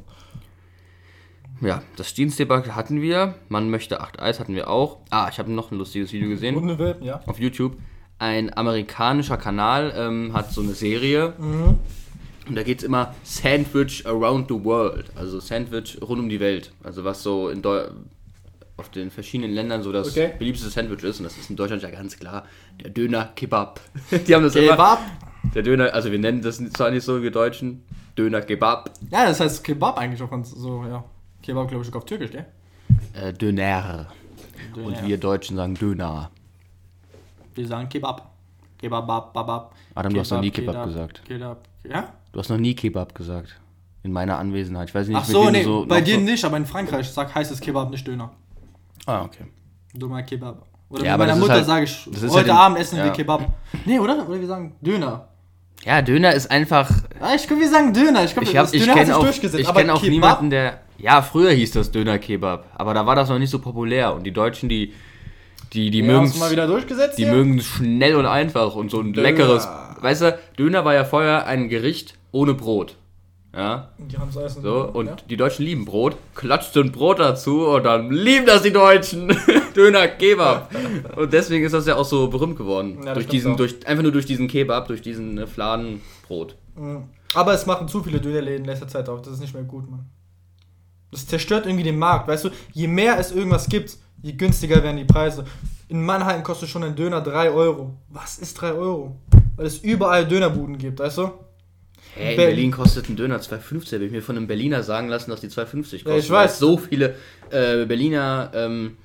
Ja, das Jeans-Debakel hatten wir. Man möchte 8 Eis hatten wir auch. Ah, ich habe noch ein lustiges Video gesehen Hundewelpen, ja. auf YouTube. Ein amerikanischer Kanal ähm, hat so eine Serie. Mhm. Und da geht es immer Sandwich Around the World. Also Sandwich rund um die Welt. Also was so in Deu auf den verschiedenen Ländern so das Okay. beliebteste Sandwich ist. Und das ist in Deutschland ja ganz klar. Der Döner Kebab. Die haben das immer. Kebab? Der Döner, also wir nennen das zwar nicht so, wir Deutschen. Döner Kebab. Ja, das heißt Kebab eigentlich auf uns, so, ja. Kebab, glaube ich, auf Türkisch, gell? Äh, Döner. Und Döner. wir Deutschen sagen Döner. Wir sagen Kebab. Kebab, bab, babab. Adam, du hast noch nie Kebab gesagt. Kebab, ja? Du hast noch nie Kebab gesagt. In meiner Anwesenheit. Ich weiß nicht, Ach so, nee, so bei dir so nicht, aber in Frankreich sag, heißt es Kebab, nicht Döner. Ah, okay. Dummer Kebab. Oder Ja, aber meiner Mutter halt- sage ich, heute halt Abend essen wir ja. Kebab. Nee, oder? Oder wir sagen Döner. Ja, Döner ist einfach. Ah, ich glaube, wir sagen Döner. Ich glaube, Ich, hab, ich Döner hat kenne sich auch, durchgesetzt. ich aber kenn auch Kebab, niemanden, der. Ja, früher hieß das Döner Kebab, aber da war das noch nicht so populär und die Deutschen, die die die Wir mögen haben es mal wieder durchgesetzt die mögen es schnell und einfach und so ein leckeres. Weißt du, Döner war ja vorher ein Gericht ohne Brot. Ja, Die haben es alles so und ja. die Deutschen lieben Brot, klatscht ein Brot dazu und dann lieben das die Deutschen. Döner Kebab. Und deswegen ist das ja auch so berühmt geworden. Ja, durch diesen auch. durch einfach nur durch diesen Kebab, durch diesen äh, Fladenbrot. Mhm. Aber es machen zu viele Dönerläden in letzter Zeit auch. Das ist nicht mehr gut, Mann. Das zerstört irgendwie den Markt, weißt du? Je mehr es irgendwas gibt, je günstiger werden die Preise. In Mannheim kostet schon ein Döner 3 Euro. Was ist 3 Euro? Weil es überall Dönerbuden gibt, weißt du? Hey, in Berlin- Berlin kostet ein Döner 2,50. Habe ich mir von einem Berliner sagen lassen, dass die 2,50 kosten. Ja, ich weil weiß. es so viele äh, Berliner ähm,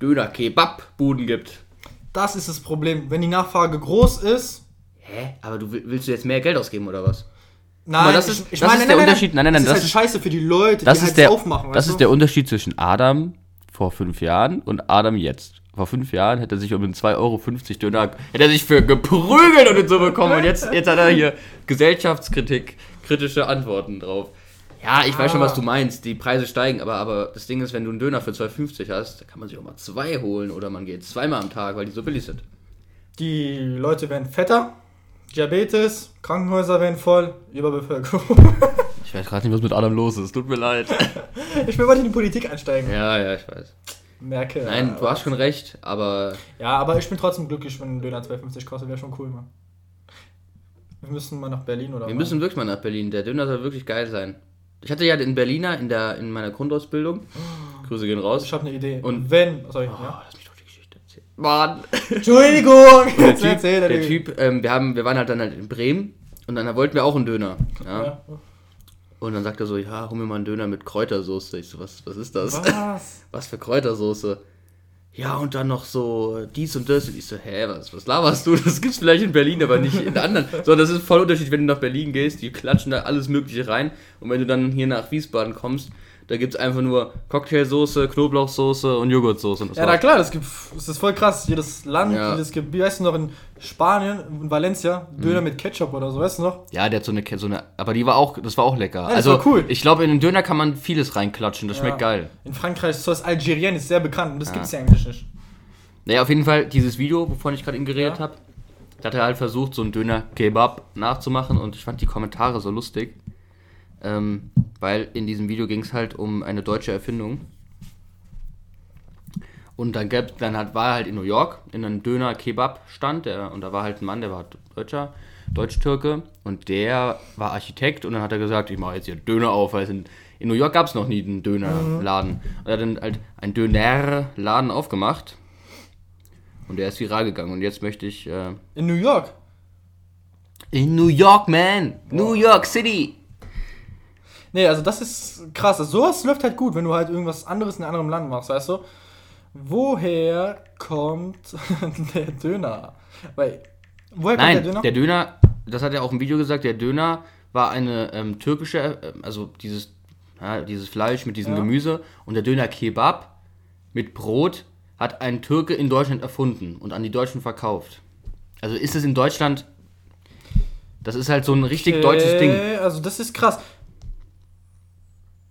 Döner-Kebab-Buden gibt. Das ist das Problem. Wenn die Nachfrage groß ist, Hä? Aber du will- willst du jetzt mehr Geld ausgeben oder was? Nein, das ist- ich das meine, ist nein, der nein, Unterschied. Nein, nein, nein, Das, das ist halt ist- scheiße für die Leute, Das die ist halt der, aufmachen. das ist du? der Unterschied zwischen Adam vor fünf Jahren und Adam jetzt. Vor fünf Jahren hätte er sich um den 2,50 Euro Döner, hätte er sich für geprügelt und so bekommen. Und jetzt, jetzt hat er hier Gesellschaftskritik, kritische Antworten drauf. Ja, ich weiß schon, was du meinst. Die Preise steigen, aber, aber das Ding ist, wenn du einen Döner für 2,50 hast, da kann man sich auch mal zwei holen oder man geht zweimal am Tag, weil die so billig sind. Die Leute werden fetter, Diabetes, Krankenhäuser werden voll, Überbevölkerung. Ich weiß gerade nicht, was mit Adam los ist. Tut mir leid. ich will mal in die Politik einsteigen. Ja, ja, ich weiß. Merke. Nein, du hast schon recht, aber Ja, aber ich bin trotzdem glücklich, wenn ein Döner 2,50 kostet, wäre schon cool, Mann. Wir müssen mal nach Berlin oder Wir was? müssen wirklich mal nach Berlin. Der Döner soll wirklich geil sein. Ich hatte ja den Berliner in, der, in meiner Grundausbildung. Grüße gehen raus. Ich habe eine Idee. Und- Und wenn. Sorry, Oh, ja. lass mich doch die Geschichte erzählen. Mann! Entschuldigung! Der Typ, erzähl der typ ähm, wir, haben, wir waren halt dann halt in Bremen und dann wollten wir auch einen Döner. Ja? Ja. Und dann sagt er so, ja, hol mir mal einen Döner mit Kräutersoße. Ich so, was, was ist das? Was? Was für Kräutersoße? Ja, und dann noch so dies und das. Und ich so, hä, was, was laberst du? Das gibt's vielleicht in Berlin, aber nicht in der anderen. So, das ist voll Unterschied, wenn du nach Berlin gehst, die klatschen da alles Mögliche rein. Und wenn du dann hier nach Wiesbaden kommst, Da gibt es einfach nur Cocktailsoße, Knoblauchsoße und Joghurtsoße. Ja, na klar, das, gibt, das ist voll krass. Jedes Land, Ja. jedes Gebiet, weißt du noch, in Spanien, in Valencia, Mhm. Döner mit Ketchup oder so, weißt du noch? Ja, der hat so eine, so eine, aber die war auch, das war auch lecker. das also, war cool. ich glaube, in den Döner kann man vieles reinklatschen, das schmeckt Ja. geil. In Frankreich, so das Algerien ist sehr bekannt und das Ja. gibt's ja eigentlich nicht. Naja, auf jeden Fall, dieses Video, wovon ich gerade eben geredet Ja. habe, da hat er halt versucht, so einen Döner-Kebab nachzumachen und ich fand die Kommentare so lustig. Ähm, weil in diesem Video ging es halt um eine deutsche Erfindung. Und dann, gab, dann hat, war er halt in New York in einem Döner-Kebab-Stand und da war halt ein Mann, der war Deutscher, Deutsch-Türke und der war Architekt und dann hat er gesagt, ich mache jetzt hier Döner auf, weil es in, in New York gab es noch nie einen Dönerladen. Und er hat dann halt einen Dönerladen aufgemacht und der ist viral gegangen und jetzt möchte ich... Äh, In New York. in New York, man! New York City! Nee, also das ist krass. Also sowas läuft halt gut, wenn du halt irgendwas anderes in einem anderen Land machst, weißt du? Woher kommt der Döner? Weil, woher kommt Nein, der Döner? der Döner, das hat er auch im Video gesagt, der Döner war eine ähm, türkische, äh, also dieses, ja, dieses Fleisch mit diesem Ja. Gemüse und der Döner Kebab mit Brot hat ein Türke in Deutschland erfunden und an die Deutschen verkauft. Also ist es in Deutschland, das ist halt so ein richtig deutsches Ding. Also das ist krass.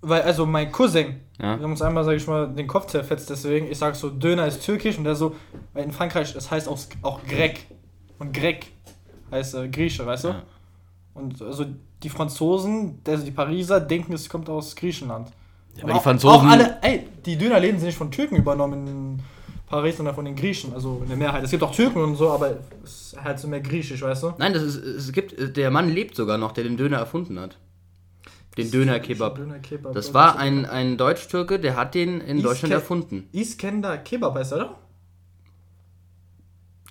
Weil, also mein Cousin, Ja. wir haben uns einmal, sag ich mal, den Kopf zerfetzt, deswegen, ich sag so, Döner ist türkisch und der so, weil in Frankreich, das heißt auch, auch Grec. Und Grec heißt äh, Grieche, weißt du? Ja. Und also die Franzosen, also die Pariser, denken, es kommt aus Griechenland. Und aber die auch, Franzosen- Auch alle, ey, die Dönerläden sind nicht von Türken übernommen in Paris, sondern von den Griechen, also in der Mehrheit. Es gibt auch Türken und so, aber es ist halt so mehr griechisch, weißt du? Nein, das ist, es gibt, der Mann lebt sogar noch, der den Döner erfunden hat. Den Döner-Kebab. Döner-Kebab. Das war ein, ein Deutsch-Türke, der hat den in Deutschland Iske- erfunden. Iskender Kebab heißt er, oder?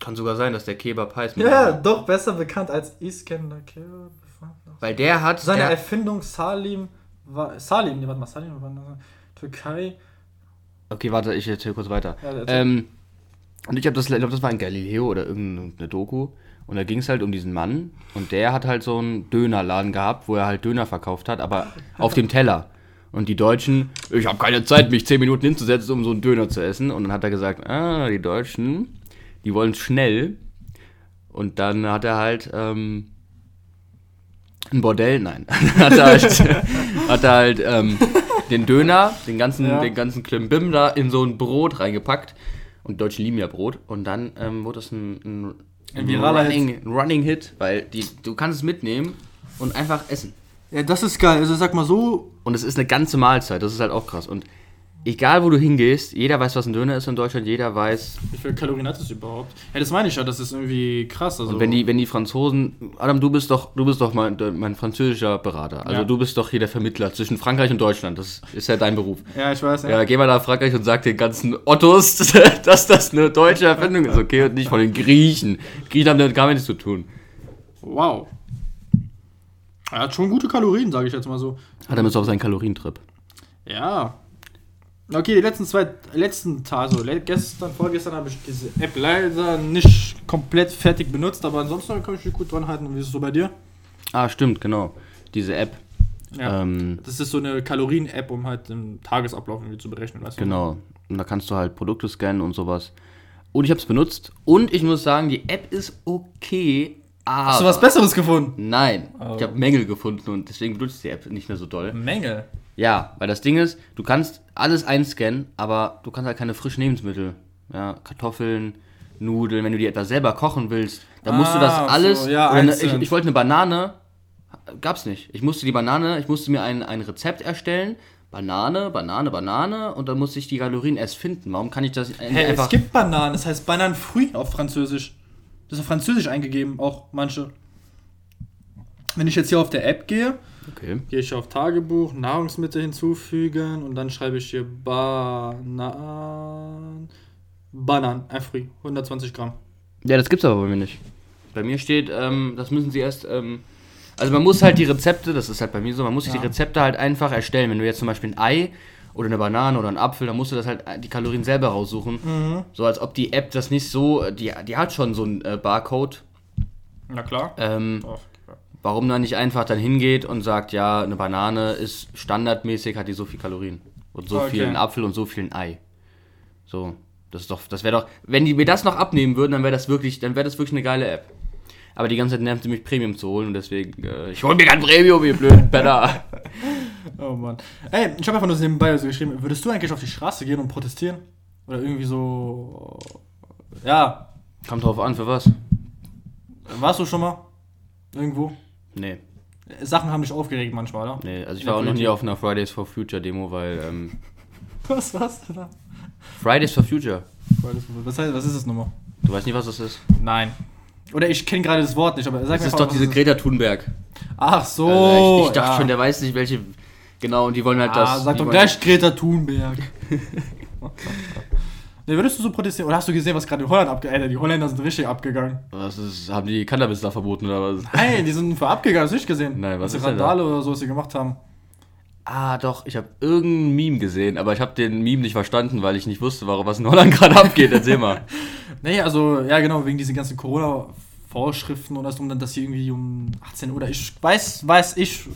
Kann sogar sein, dass der Kebab heißt. Ja, doch besser bekannt als Iskender Kebab. Weil der hat. Seine der, Erfindung Salim war. Salim, nee, warte mal, Salim war Türkei. okay, warte, ich erzähle kurz weiter. Ja, erzähl. ähm, und ich habe das, ich glaube, das war in Galileo oder irgendeine Doku. Und da ging es halt um diesen Mann. Und der hat halt so einen Dönerladen gehabt, wo er halt Döner verkauft hat, aber auf dem Teller. Und die Deutschen, ich habe keine Zeit, mich 10 Minuten hinzusetzen, um so einen Döner zu essen. Und dann hat er gesagt, ah, die Deutschen, die wollen schnell. Und dann hat er halt ähm, ein Bordell, nein, hat er halt, hat er halt ähm, den Döner, den ganzen, Ja. den ganzen Klimbim da in so ein Brot reingepackt. Und die Deutschen lieben ja Brot. Und dann ähm, wurde das ein, ein, Ein viraler Running, ein Running Hit, weil die, du kannst es mitnehmen und einfach essen. Ja, das ist geil. Also sag mal so. Und es ist eine ganze Mahlzeit, das ist halt auch krass. Und egal wo du hingehst, jeder weiß, was ein Döner ist in Deutschland, jeder weiß. Wie viel Kalorien hat es überhaupt? Ja, das meine ich ja, das ist irgendwie krass. Also, Und wenn die, wenn die Franzosen, Adam, du bist doch, du bist doch mein, mein französischer Berater. Also Ja. du bist doch hier der Vermittler zwischen Frankreich und Deutschland. Das ist ja dein Beruf. ja, ich weiß, ja. Ja, geh mal nach Frankreich und sag den ganzen Ottos, dass das eine deutsche Erfindung ist, okay? Und nicht von den Griechen. Griechen haben damit gar nichts zu tun. Wow. Er hat schon gute Kalorien, sage ich jetzt mal so. Adam ist auf seinen Kalorientrip. Ja. Okay, die letzten zwei, letzten Tage, so le- gestern, vorgestern habe ich diese App leider nicht komplett fertig benutzt, aber ansonsten kann ich mich gut dran halten. Wie ist es so bei dir? Ah, stimmt, genau. Diese App. Ja. Ähm, Das ist so eine Kalorien-App, um halt den Tagesablauf irgendwie zu berechnen, weißt du? Genau. Und da kannst du halt Produkte scannen und sowas. Und ich habe es benutzt. Und ich muss sagen, die App ist okay. Aber Hast du was Besseres gefunden? Nein. Oh. Ich habe Mängel gefunden und deswegen benutze ich die App nicht mehr so doll. Menge. Ja, weil das Ding ist, du kannst alles einscannen, aber du kannst halt keine frischen Lebensmittel. Ja, Kartoffeln, Nudeln, wenn du die etwas selber kochen willst, dann musst du das Ah, so, alles. ja, oder eine, ich, ich wollte eine Banane, gab's nicht. Ich musste die Banane, ich musste mir ein, ein Rezept erstellen. Banane, Banane, Banane und dann musste ich die Kalorien erst finden. Warum kann ich das nicht Hä, einfach. es gibt Bananen, das heißt Bananenfruit auf Französisch. Das ist auf Französisch eingegeben, auch manche. Wenn ich jetzt hier auf der App gehe, okay. gehe ich auf Tagebuch, Nahrungsmittel hinzufügen und dann schreibe ich hier Banan. Bananen, ein Free, 120 Gramm. Ja, das gibt's aber bei mir nicht. Bei mir steht, ähm, das müssen sie erst. Ähm, also man muss halt die Rezepte, das ist halt bei mir so, man muss sich Ja. die Rezepte halt einfach erstellen. Wenn du jetzt zum Beispiel ein Ei oder eine Banane oder einen Apfel, dann musst du das halt äh, die Kalorien selber raussuchen. Mhm. So als ob die App das nicht so, die, die hat schon so einen äh, Barcode. Na klar. Ähm, warum man nicht einfach dann hingeht und sagt, ja, eine Banane ist standardmäßig, hat die so viel Kalorien. Und so Okay. viel ein Apfel und so viel ein Ei. So, das ist doch, das wäre doch, wenn die mir das noch abnehmen würden, dann wäre das wirklich, dann wäre das wirklich eine geile App. Aber die ganze Zeit nervt sie mich Premium zu holen und deswegen, äh, ich hol mir kein Premium, ihr blöden Penner. Oh Mann. Ey, ich habe einfach nur so nebenbei so geschrieben, würdest du eigentlich auf die Straße gehen und protestieren? Oder irgendwie so. Ja, Kommt drauf an, für was? warst du schon mal? Irgendwo? Nee, Sachen haben dich aufgeregt manchmal, oder? nee, also ich war auch noch nie auf einer Fridays for Future Demo, weil, ähm, Was warst du da? Fridays for Future, Was, heißt, was ist das nochmal? du weißt nicht, was das ist? Nein. Oder ich kenne gerade das Wort nicht, aber sag Das mir ist einfach, doch diese es Greta Thunberg. Ach so. Also ich, ich dachte ja. schon, der weiß nicht, welche. Genau, und die wollen halt das. Ah, sag die doch gleich Greta Thunberg. ne, würdest du so protestieren? Oder hast du gesehen, was gerade in Holland abgegangen ist? Die Holländer sind richtig abgegangen. Was ist, haben die Cannabis da verboten oder was? Nein, die sind für abgegangen, hast du nicht gesehen? Nein, was die ist denn da? Randale oder so, was sie gemacht haben. Ah, doch, ich habe irgendein Meme gesehen, aber ich habe den Meme nicht verstanden, weil ich nicht wusste, warum was in Holland gerade abgeht. Erzähl mal. Nee, also, ja genau, wegen diesen ganzen Corona-Vorschriften oder so, um dann, dass sie irgendwie um 18 Uhr, oder ich weiß, weiß ich,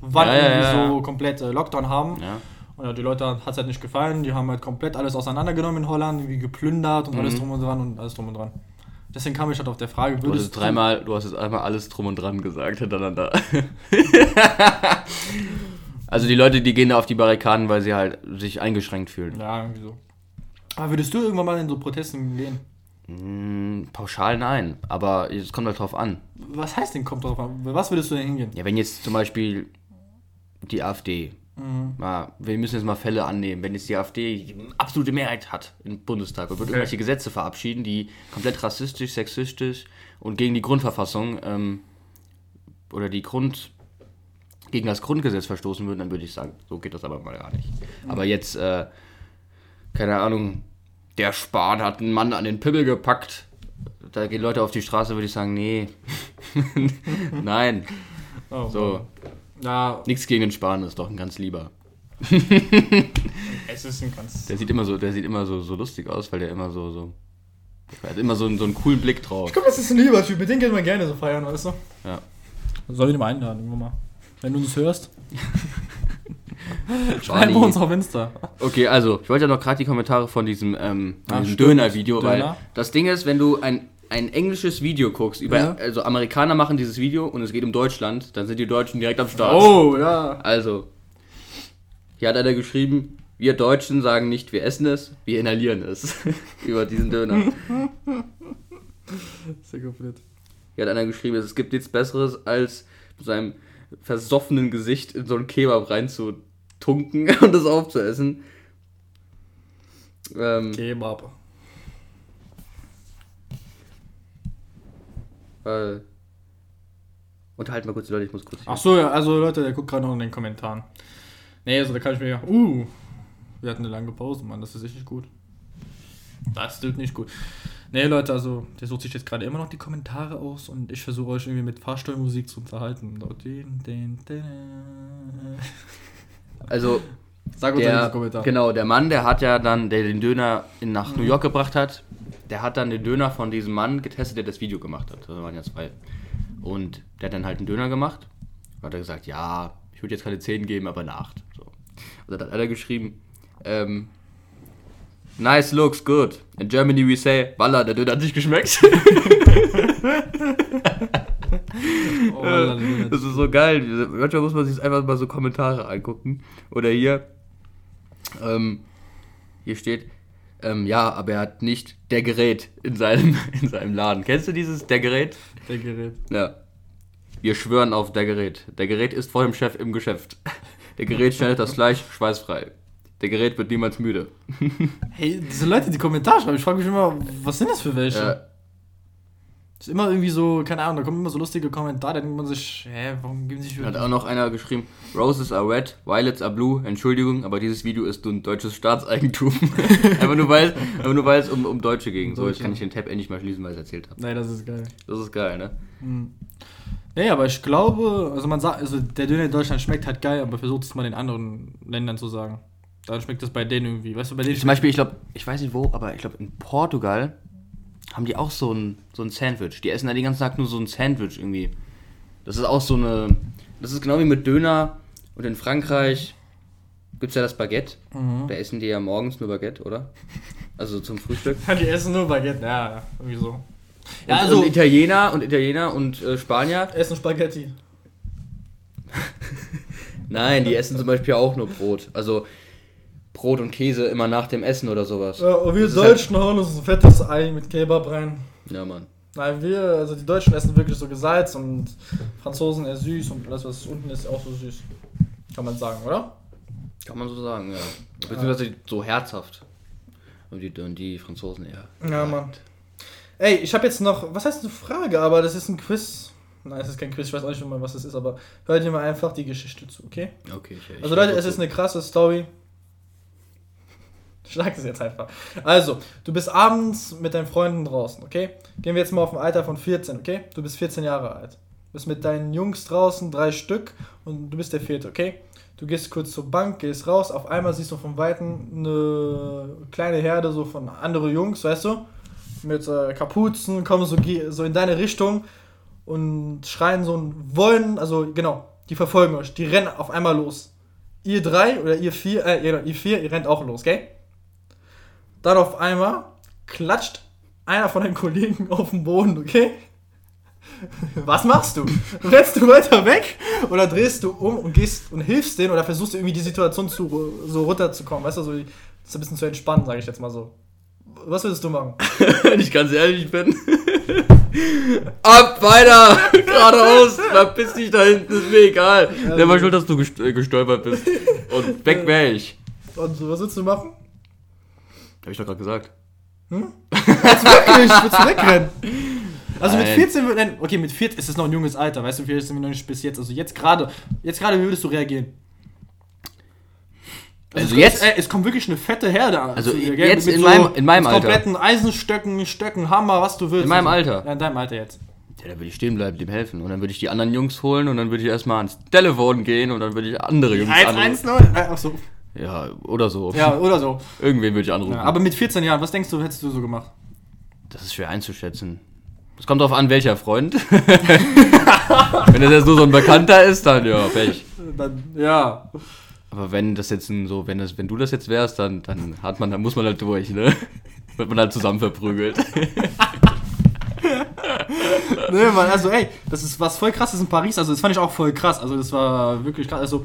wann Ja, ja, irgendwie ja, so komplett äh, Lockdown haben. Ja. Und ja, die Leute hat es halt nicht gefallen, die haben halt komplett alles auseinandergenommen in Holland, irgendwie geplündert und alles Mhm. drum und dran und alles drum und dran. Deswegen kam ich halt auf der Frage, Du hast dreimal, du hast jetzt einmal alles drum und dran gesagt hintereinander. also die Leute, die gehen da auf die Barrikaden, weil sie halt sich eingeschränkt fühlen. Ja, irgendwie so. Aber würdest du irgendwann mal in so Protesten gehen? Hm, pauschal nein, aber es kommt halt drauf an. Was heißt denn, kommt drauf an? Was würdest du denn hingehen? Ja, wenn jetzt zum Beispiel die AfD, Mhm. mal, wir müssen jetzt mal Fälle annehmen, wenn jetzt die AfD die absolute Mehrheit hat im Bundestag und wird irgendwelche Gesetze verabschieden, die komplett rassistisch, sexistisch und gegen die Grundverfassung ähm, oder die Grund gegen das Grundgesetz verstoßen würden, dann würde ich sagen, so geht das aber mal gar nicht. Aber jetzt, äh, keine Ahnung, der Spahn hat einen Mann an den Pimmel gepackt. Da gehen Leute auf die Straße, würde ich sagen, nee. Nein. Oh, So, Ja, nichts gegen den Spahn, ist doch ein ganz lieber. es ist ein ganz. Der sieht immer so, der sieht immer so, so lustig aus, weil der immer so, so. Er hat immer so, einen- so einen coolen Blick drauf. Ich glaube, das ist ein lieber Typ, mit dem geht man gerne so feiern, weißt du? Ja. Soll ich ihn mal einladen, irgendwann mal. Wenn du uns hörst. Schreib Charlie. uns auf Insta. Okay, also, ich wollte ja noch gerade die Kommentare von diesem, ähm, diesem. Döner-Video, weil das Ding ist, wenn du ein, ein englisches Video guckst, über, Ja. also Amerikaner machen dieses Video und es geht um Deutschland, dann sind die Deutschen direkt am Start. Oh, ja. Also, hier hat einer geschrieben, wir Deutschen sagen nicht, wir essen es, wir inhalieren es. über diesen Döner. Sehr komplett. Hier hat einer geschrieben, es gibt nichts Besseres, als mit seinem versoffenen Gesicht in so einen Kebab reinzutunken und das aufzuessen. Ähm, Kebab. Äh, unterhalten wir kurz die Leute, ich muss kurz. Ach so, ja, also Leute, der guckt gerade noch in den Kommentaren. Nee, also da kann ich mir. Uh, wir hatten eine lange Pause, Mann, das ist echt nicht gut. Das tut nicht gut. Nee, Leute, also der sucht sich jetzt gerade immer noch die Kommentare aus und ich versuche euch irgendwie mit Fahrsteuermusik zu unterhalten. Also, Sag uns der, Kommentar. genau, der Mann, der hat ja dann, der den Döner in, nach New York gebracht hat, der hat dann den Döner von diesem Mann getestet, der das Video gemacht hat. Das waren ja zwei. Und der hat dann halt einen Döner gemacht. Und hat er gesagt, ja, ich würde jetzt keine 10 geben, aber eine 8. So. Und dann hat einer geschrieben, ähm, nice looks good. In Germany we say, Walla, der Döner hat nicht geschmeckt. Oh, Das ist so geil. Manchmal muss man sich einfach mal so Kommentare angucken. Oder hier. Ähm, hier steht. Ähm, ja, aber er hat nicht der Gerät in seinem, in seinem Laden. Kennst du dieses der Gerät? der Gerät. Ja. Wir schwören auf der Gerät. Der Gerät ist vor dem Chef im Geschäft. Der Gerät schneidet das Fleisch schweißfrei. Der Gerät wird niemals müde. Hey, diese Leute, die Kommentare schreiben, ich frage mich immer, was sind das für welche? Ja, ist immer irgendwie so, keine Ahnung, da kommen immer so lustige Kommentare, da denkt man sich, hä, warum geben sie sich für. hat auch noch einer geschrieben, Roses are red, violets are blue. Entschuldigung, aber dieses Video ist ein deutsches Staatseigentum. einfach nur weil, einfach nur weil es um, um Deutsche ging. So, jetzt kann ich den Tab endlich mal schließen, weil ich es erzählt habe. Nein, das ist geil. Das ist geil, ne? Nee, aber ich glaube, also man sagt, also der Döner in Deutschland schmeckt halt geil, aber versucht es mal in anderen Ländern zu sagen. Dann schmeckt das bei denen irgendwie. Weißt du, bei denen Zum Beispiel, ich glaube, ich weiß nicht wo, aber ich glaube in Portugal haben die auch so ein, so ein Sandwich. Die essen da den ganzen Tag nur so ein Sandwich irgendwie. Das ist auch so eine. Das ist genau wie mit Döner. Und in Frankreich gibt es ja das Baguette. Da essen die ja morgens nur Baguette, oder? Also zum Frühstück. Die essen nur Baguette, ja, ja, irgendwie so. Ja, und, also, und Italiener und Italiener und äh, Spanier. essen Spaghetti. Nein, die essen zum Beispiel auch nur Brot. Also Brot und Käse immer nach dem Essen oder sowas. Ja, und wir Das halt- Deutschen hauen uns ein fettes Ei mit Kebab rein. Ja, Mann. Nein, wir, also die Deutschen essen wirklich so gesalzt und Franzosen eher süß und alles, was unten ist, auch so süß. Kann man sagen, oder? Kann man so sagen, ja. Beziehungsweise so herzhaft. Und die, und die Franzosen eher. Ja, Mann. Ey, ich habe jetzt noch, was heißt eine Frage, aber das ist ein Quiz. Nein, es ist kein Quiz, ich weiß auch nicht mal, was es ist, aber hört ihr mal einfach die Geschichte zu, okay? Okay, ich, ich Also Leute, es ist eine krasse Story. Ich sag das jetzt einfach. Also, du bist abends mit deinen Freunden draußen, okay? Gehen wir jetzt mal auf ein Alter von 14, okay? Du bist 14 Jahre alt. Du bist mit deinen Jungs draußen, drei Stück, und du bist der vierte, okay? Du gehst kurz zur Bank, gehst raus, auf einmal siehst du von Weitem eine kleine Herde so von anderen Jungs, weißt du? Mit äh, Kapuzen, kommen so, so in deine Richtung und schreien so und wollen, also genau, die verfolgen euch, die rennen auf einmal los. Ihr drei oder ihr vier, äh, ihr, ihr vier, ihr rennt auch los, gell? Dann auf einmal klatscht einer von deinen Kollegen auf den Boden, okay? Was machst du? Rennst du weiter weg oder drehst du um und gehst und hilfst denen oder versuchst du irgendwie die Situation zu, so runterzukommen, weißt du, so ein bisschen zu entspannen, sage ich jetzt mal so. Was würdest du machen? Wenn ich ganz ehrlich bin. Ab, weiter! Geradeaus! Verpiss dich da hinten, ist mir egal. Der war schuld, dass du äh, gestolpert bist. Und weg wär ich. Und was würdest du machen? Hab ich doch gerade gesagt. Wirklich, willst du wegrennen? Also mit Nein. 14, wür- nein, okay, mit 14 ist es noch ein junges Alter, weißt du, vielleicht sind wir noch nicht bis jetzt. Also jetzt gerade, jetzt gerade, wie würdest du reagieren? Also es, jetzt- Es, ey, es kommt wirklich eine fette Herde an. Also dir, jetzt in meinem- in meinem mit Alter. kompletten Eisenstöcken, Stöcken, Hammer, was du willst. In meinem Also, Alter? Ja, in deinem Alter jetzt. Ja, dann würde ich stehen bleiben, dem helfen. Und dann würde ich die anderen Jungs holen und dann würde ich erstmal ans Telefon gehen und dann würde ich andere Jungs anrufen. 1-1-0? Äh, Ach so. Ja, oder so. Ja, oder so. Irgendwen würde ich anrufen. Ja, aber mit 14 Jahren, was denkst du, hättest du so gemacht? Das ist schwer einzuschätzen. Es kommt darauf an, welcher Freund. wenn das jetzt nur so ein Bekannter ist, dann ja, Pech. Dann, ja. Aber wenn das jetzt ein so, wenn das, wenn du das jetzt wärst, dann, dann hat man, dann muss man halt durch, ne? Wird man halt zusammen verprügelt. Nee, Mann, also ey, das ist was voll krasses in Paris. Also das fand ich auch voll krass. Also das war wirklich krass. Also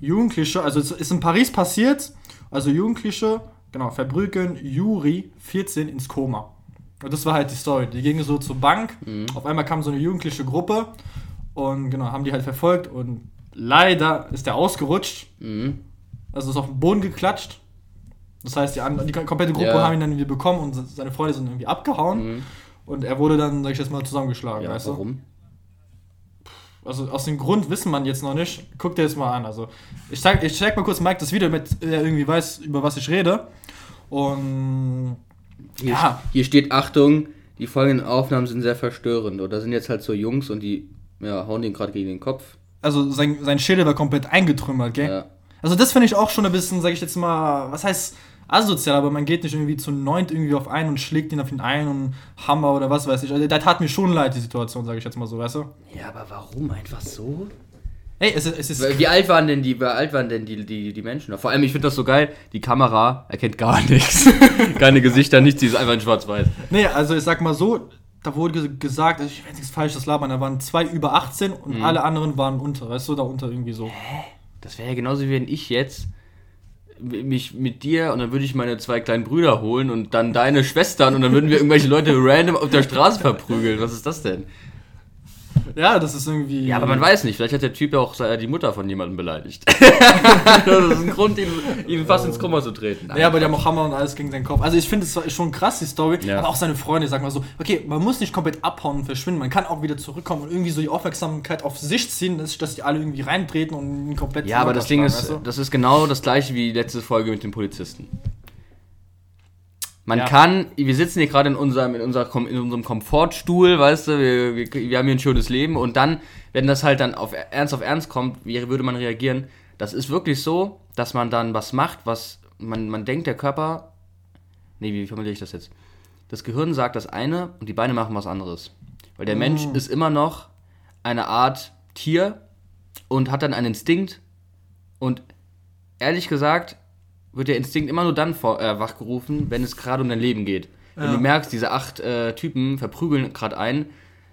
Jugendliche, also es ist in Paris passiert. Also Jugendliche, genau, verprügeln Juri 14 ins Koma. Und das war halt die Story. Die gingen so zur Bank. Auf einmal kam so eine jugendliche Gruppe und genau, haben die halt verfolgt und leider ist der ausgerutscht. Mhm. Also ist auf den Boden geklatscht. Das heißt, die, andere, die komplette Gruppe Ja. haben ihn dann irgendwie bekommen und seine Freunde sind irgendwie abgehauen. Mhm. Und er wurde dann, sag ich jetzt mal, zusammengeschlagen, Ja, weißt du? warum? Also aus dem Grund wissen man jetzt noch nicht. Guck dir das mal an. Also ich zeig, ich zeig mal kurz Mike das Video, damit er irgendwie weiß, über was ich rede. Und Hier, Ja. hier steht Achtung, die folgenden Aufnahmen sind sehr verstörend. Oder sind jetzt halt so Jungs und die ja, hauen den gerade gegen den Kopf. also sein, sein Schädel war komplett eingetrümmert, gell? Ja. Also das finde ich auch schon ein bisschen, sag ich jetzt mal, was heißt asozial, aber man geht nicht irgendwie zu neunt irgendwie auf einen und schlägt ihn auf ihn ein und Hammer oder was weiß ich. Also, da tat mir schon leid, die Situation, sage ich jetzt mal so, weißt du? Ja, aber warum einfach so? Ey, es, ist- es ist... Wie alt waren denn die, wie alt waren denn die, die, die Menschen? Vor allem, ich finde das so geil, die Kamera erkennt gar nichts. Keine Gesichter, nichts, die ist einfach in schwarz-weiß. Nee, also ich sag mal so, da wurde ge- gesagt, also ich will nichts Falsches labern, da waren zwei über 18 und alle anderen waren unter, weißt du, da unter irgendwie so. Das wäre ja genauso wie wenn ich jetzt mich mit dir und dann würde ich meine zwei kleinen Brüder holen und dann deine Schwestern und dann würden wir irgendwelche Leute random auf der Straße verprügeln. Was ist das denn? Ja, das ist irgendwie. Ja, aber man weiß nicht. Vielleicht hat der Typ ja auch die Mutter von jemandem beleidigt. das ist ein Grund, ihn, ihn fast ins Kummer zu treten. Ja, aber die haben auch Hammer und alles gegen seinen Kopf. Also ich finde, es schon krass, die Story. Ja. Aber auch seine Freunde, sag mal so, okay, man muss nicht komplett abhauen und verschwinden. Man kann auch wieder zurückkommen und irgendwie so die Aufmerksamkeit auf sich ziehen, dass, dass die alle irgendwie reintreten und ihn komplett Ja, aber das Ding ist, du? das ist genau das gleiche wie die letzte Folge mit den Polizisten. Man Ja. kann, wir sitzen hier gerade in unserem, in, unserer, in unserem Komfortstuhl, weißt du, wir, wir, wir haben hier ein schönes Leben und dann, wenn das halt dann auf Ernst auf Ernst kommt, wie würde man reagieren? Das ist wirklich so, dass man dann was macht, was man, man denkt, der Körper, nee, wie formuliere ich das jetzt? Das Gehirn sagt das eine und die Beine machen was anderes. Weil der Mensch ist immer noch eine Art Tier und hat dann einen Instinkt. Und ehrlich gesagt wird der Instinkt immer nur dann vor, äh, wachgerufen, wenn es gerade um dein Leben geht. Wenn Ja. du merkst, diese acht äh, Typen verprügeln gerade einen,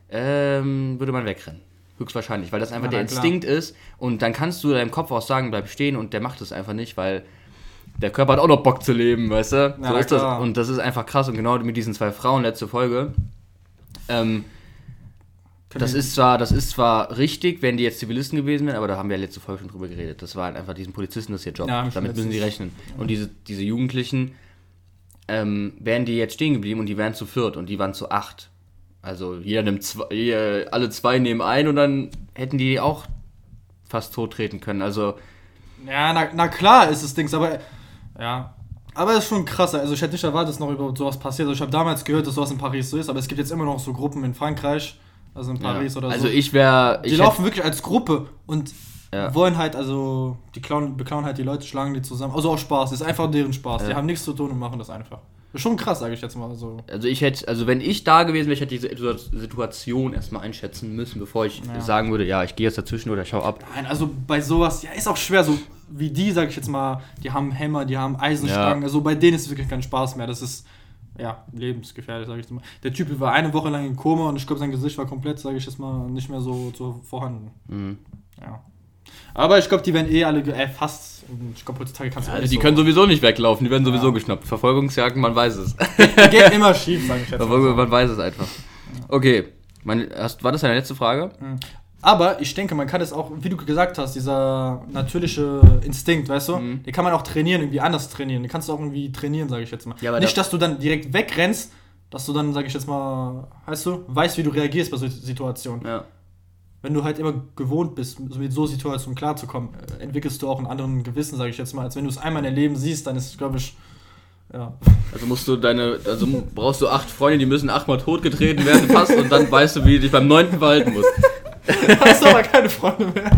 ähm, würde man wegrennen. Höchstwahrscheinlich, weil das einfach Ja, der na klar. Instinkt ist. Und dann kannst du deinem Kopf auch sagen, bleib stehen und der macht es einfach nicht, weil der Körper hat auch noch Bock zu leben, weißt du? so na ist das. Und das ist einfach krass. Und genau mit diesen zwei Frauen, letzte Folge, ähm, das ist zwar, das ist zwar richtig, wenn die jetzt Zivilisten gewesen wären, aber da haben wir ja letzte Folge schon drüber geredet. Das war halt einfach diesen Polizisten, das ist ihr Job. Ja, Damit müssen die letztens- rechnen. Und diese, diese Jugendlichen ähm, wären die jetzt stehen geblieben und die wären zu viert und die waren zu acht. Also jeder nimmt zwei, alle zwei nehmen ein und dann hätten die auch fast tot treten können. Also Ja, na, na klar ist es Dings, aber ja. Aber es ist schon krass. Also ich hätte nicht erwartet, dass noch überhaupt sowas passiert. Also ich habe damals gehört, dass sowas in Paris so ist, aber es gibt jetzt immer noch so Gruppen in Frankreich, also in Paris ja. oder also so. ich wäre, die ich laufen wirklich als Gruppe und Ja. wollen halt, also die klauen, beklauen halt die Leute, schlagen die zusammen. Also auch Spaß, das ist einfach deren Spaß. Die Ja. haben nichts zu tun und machen das einfach. Ist schon krass, sage ich jetzt mal so. Also ich hätte, also wenn ich da gewesen wäre, ich hätte diese Situation erstmal einschätzen müssen, bevor ich Ja. sagen würde, ja, ich gehe jetzt dazwischen oder ich schau ab. Nein, also bei sowas, ja, ist auch schwer, so wie die, sag ich jetzt mal, die haben Hämmer, die haben Eisenstangen, also bei denen ist es wirklich kein Spaß mehr. Das ist, ja, lebensgefährlich, sag ich jetzt mal. Der Typ war eine Woche lang in Koma und ich glaube, sein Gesicht war komplett, sage ich jetzt mal, nicht mehr so, so vorhanden. Mhm. Ja. Aber ich glaube, die werden eh alle äh, fast. Ich glaube, heutzutage kannst du Also alles die so- können sowieso nicht weglaufen, die werden sowieso Ja. geschnappt. Verfolgungsjagden, man weiß es. Geht immer schief, sage ich jetzt Verfolgung, man weiß es einfach. Okay, meine, hast, war das deine letzte Frage? Aber ich denke, man kann es auch, wie du gesagt hast, dieser natürliche Instinkt, weißt du, Mhm. den kann man auch trainieren, irgendwie anders trainieren. Den kannst du auch irgendwie trainieren, sage ich jetzt mal. Ja, Nicht, da- dass du dann direkt wegrennst, dass du dann, sage ich jetzt mal, weißt du, weißt, wie du reagierst bei so Situationen. Ja. Wenn du halt immer gewohnt bist, so mit so Situationen klarzukommen, äh, entwickelst du auch einen anderen Gewissen, sage ich jetzt mal, als wenn du es einmal in deinem Leben siehst, dann ist es, glaube ich, ja. Also musst du deine, also brauchst du acht Freunde, die müssen achtmal totgetreten werden fast und dann weißt du, wie du dich beim neunten verhalten musst. Hast du aber keine Freunde mehr.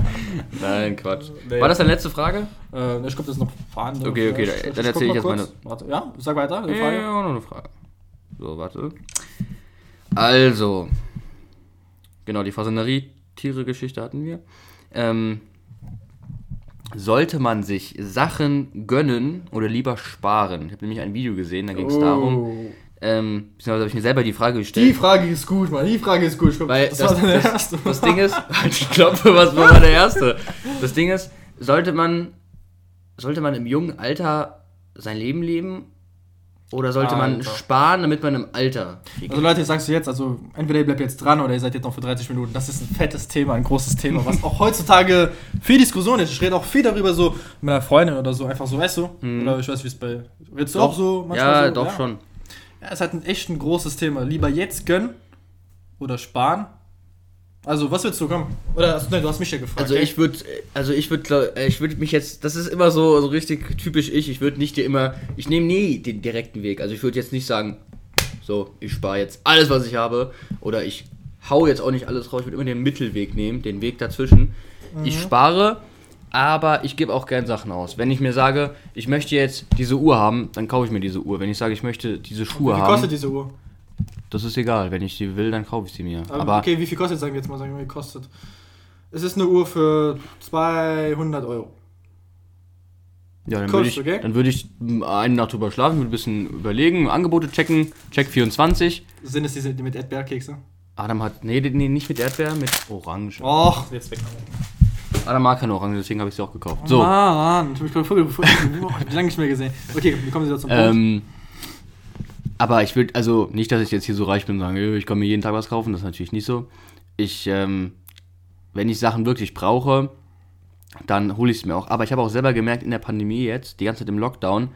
Nein, Quatsch. Nee. War das deine letzte Frage? Äh, ich glaube, das ist noch vorhanden. Okay, okay, dann- dann erzähl ich jetzt meine- Warte, ja, sag weiter. eine Ja, Frage. ja, noch eine Frage. So, warte. Also, genau, die Fasanerie-Tiere-Geschichte hatten wir. Ähm, sollte man sich Sachen gönnen oder lieber sparen? Ich habe nämlich ein Video gesehen, da ging es darum, ähm, beziehungsweise habe ich mir selber die Frage Oh. Die gestellt. Frage ist gut, Mann. Die Frage ist gut. Ich glaub, Weil das, das, war deine das, erste. das Ding ist, halt die Klappe, was war meine erste? Das Ding ist, sollte man, sollte man im jungen Alter sein Leben leben oder sollte man Alter. sparen, damit man im Alter. Also Leute, ich sag's dir jetzt, also entweder ihr bleibt jetzt dran oder ihr seid jetzt noch für 30 Minuten. Das ist ein fettes Thema, ein großes Thema, was auch heutzutage viel Diskussion ist. Ich rede auch viel darüber so mit einer Freundin oder so, einfach so, weißt du? Oder ich weiß, wie es bei... Redest du auch so Mhm. ja, so? doch schon. Ja, es ist halt ein echt ein großes Thema. Lieber jetzt gönnen oder sparen. Also, was willst du kommen? Oder hast, nein, du hast mich ja gefragt. Also gell? ich würde, also ich würde, ich würde mich jetzt, das ist immer so, so richtig typisch ich. Ich würde nicht dir immer, ich nehme nie den direkten Weg. Also ich würde jetzt nicht sagen, so, ich spare jetzt alles, was ich habe, oder ich hau jetzt auch nicht alles raus. Ich würde immer den Mittelweg nehmen, den Weg dazwischen. Ich spare, aber ich gebe auch gern Sachen aus. Wenn ich mir sage, ich möchte jetzt diese Uhr haben, dann kaufe ich mir diese Uhr. Wenn ich sage, ich möchte diese Schuhe Wie viel haben, kostet diese Uhr? das ist egal. Wenn ich sie will, dann kaufe ich sie mir. Aber, Aber okay, wie viel kostet, sagen wir jetzt mal, sagen wir, wie kostet? Es ist eine Uhr für 200 Euro. Ja, dann würde Kostet, ich, okay? dann würde ich m, eine Nacht drüber schlafen, würde ein bisschen überlegen, Angebote checken, check 24. Sind es diese die mit Erdbeerkekse? Adam hat, nee, nee, nicht mit Erdbeer, mit Orange. Och, jetzt weg. Adam mag keine Orange, deswegen habe ich sie auch gekauft. So, Mann, ich hab mich gerade voll, lange nicht mehr gesehen. Okay, wir kommen wieder zum Punkt. ähm, aber ich will, also nicht, dass ich jetzt hier so reich bin und sage, ich kann mir jeden Tag was kaufen, das ist natürlich nicht so. Ich, ähm, wenn ich Sachen wirklich brauche, dann hole ich es mir auch. Aber ich habe auch selber gemerkt, in der Pandemie jetzt, die ganze Zeit im Lockdown,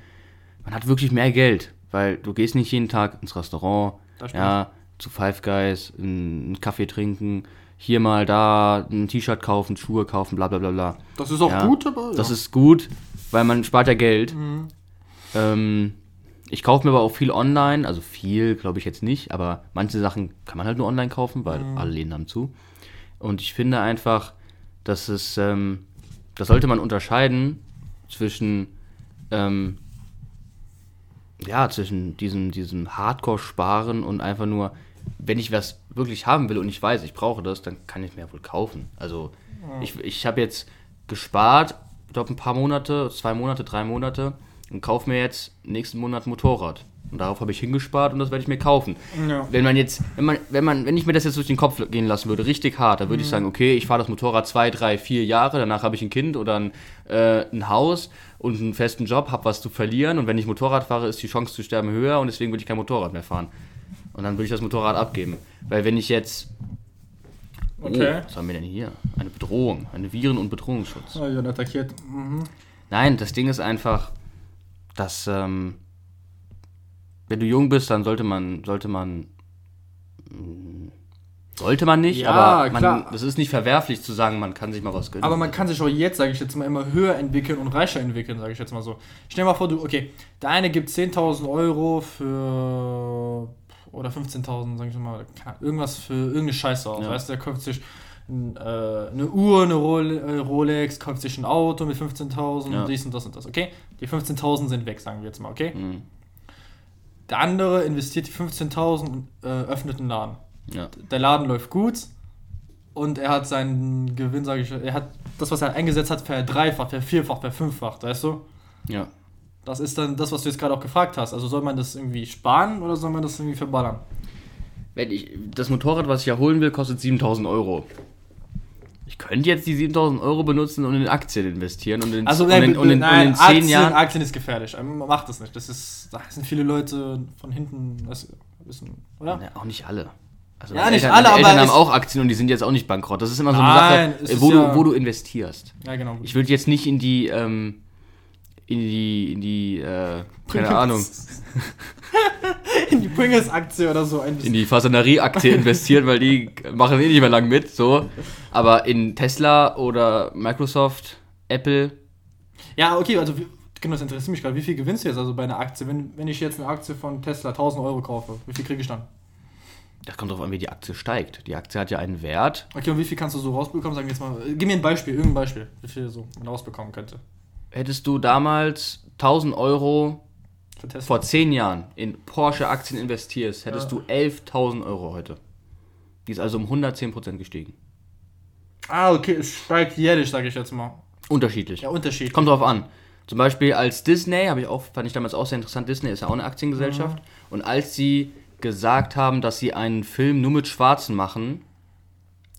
man hat wirklich mehr Geld, weil du gehst nicht jeden Tag ins Restaurant, ja, zu Five Guys, einen Kaffee trinken, hier mal da ein T-Shirt kaufen, Schuhe kaufen, bla bla bla bla. Das ist auch ja, gut, aber. Das ja. ist gut, weil man spart ja Geld. Mhm. Ähm, ich kaufe mir aber auch viel online, also viel glaube ich jetzt nicht, aber manche Sachen kann man halt nur online kaufen, weil Mhm. alle Läden haben zu. Und ich finde einfach, dass es, ähm, das sollte man unterscheiden zwischen, ähm, ja, zwischen diesem, diesem Hardcore-Sparen und einfach nur, wenn ich was wirklich haben will und ich weiß, ich brauche das, dann kann ich mir wohl kaufen. Also ich, ich habe jetzt gespart, ich glaube ein paar Monate, zwei Monate, drei Monate und kaufe mir jetzt nächsten Monat ein Motorrad. Und darauf habe ich hingespart und das werde ich mir kaufen. Ja. Wenn man jetzt, wenn man, wenn man, wenn ich mir das jetzt durch den Kopf gehen lassen würde, richtig hart, dann würde ich sagen, okay, ich fahre das Motorrad zwei, drei, vier Jahre, danach habe ich ein Kind oder ein, äh, ein Haus und einen festen Job, habe was zu verlieren und wenn ich Motorrad fahre, ist die Chance zu sterben höher und deswegen würde ich kein Motorrad mehr fahren. Und dann würde ich das Motorrad abgeben. Weil wenn ich jetzt. Okay. Oh, was haben wir denn hier? Eine Bedrohung. Eine Viren- und Bedrohungsschutz. Oh, ja, attackiert. Mhm. Nein, das Ding ist einfach, dass ähm, wenn du jung bist, dann sollte man, sollte man, mh, sollte man nicht, Ja, aber man, klar. das ist nicht verwerflich zu sagen, man kann sich mal was gönnen. Aber man kann sich auch jetzt, sage ich jetzt mal, immer höher entwickeln und reicher entwickeln, sage ich jetzt mal so. Stell dir mal vor, du, okay, der eine gibt 10.000 Euro für, oder 15.000, sag ich mal, irgendwas für irgendeine Scheiße aus. Ja. Weißt du, der kauft sich ein, äh, eine Uhr, eine äh, Rolex, kauft sich ein Auto mit 15.000, Ja. dies und das und das, okay? Die 15.000 sind weg, sagen wir jetzt mal, okay? Mhm. Der andere investiert die 15.000 und äh, öffnet einen Laden. ja. Der Laden läuft gut und er hat seinen Gewinn, sage ich, er hat das, was er eingesetzt hat, verdreifacht, vervierfacht, verfünffacht, weißt du? ja. Das ist dann das, was du jetzt gerade auch gefragt hast. Also soll man das irgendwie sparen oder soll man das irgendwie verballern? Wenn ich, das Motorrad, was ich ja holen will, kostet 7000 Euro. Ich könnte jetzt die 7000 Euro benutzen und in Aktien investieren und in, Also und nein, in, und in, nein, und in 10 Aktien, Jahren. Aktien ist gefährlich. Ähm, Macht das nicht. Das ist, da sind viele Leute von hinten, das wissen, oder? Ja, auch nicht alle. Also Ja, nicht Eltern, alle, Eltern aber haben es- auch Aktien und die sind jetzt auch nicht bankrott. Das ist immer so eine Nein, Sache, wo, ja- du, wo du investierst. Ja, genau. Ich würde jetzt nicht in die, ähm, in die, in die, äh, keine Ahnung, in die Pringles-Aktie oder so. Ein in die Fasanerie-Aktie investieren, weil die machen eh nicht mehr lang mit, so. Aber in Tesla oder Microsoft, Apple, Ja, okay, also genau, das interessiert mich gerade. Wie viel gewinnst du jetzt also bei einer Aktie? Wenn, wenn ich jetzt eine Aktie von Tesla 1000 Euro kaufe, wie viel kriege ich dann? das kommt drauf an, wie die Aktie steigt. Die Aktie hat ja einen Wert. Okay, und wie viel kannst du so rausbekommen? Sagen wir jetzt mal, gib mir ein Beispiel, irgendein Beispiel, wie viel so man rausbekommen könnte. Hättest du damals 1000 Euro vor 10 Jahren in Porsche-Aktien investierst, hättest Ja. du 11.000 Euro heute. Die ist also um 110% gestiegen. Ah, okay, es steigt jährlich, sage ich jetzt mal. Unterschiedlich. Ja, Unterschied. Kommt drauf an. Zum Beispiel als Disney, habe ich auch, fand ich damals auch sehr interessant, Disney ist ja auch eine Aktiengesellschaft. Mhm. Und als sie gesagt haben, dass sie einen Film nur mit Schwarzen machen,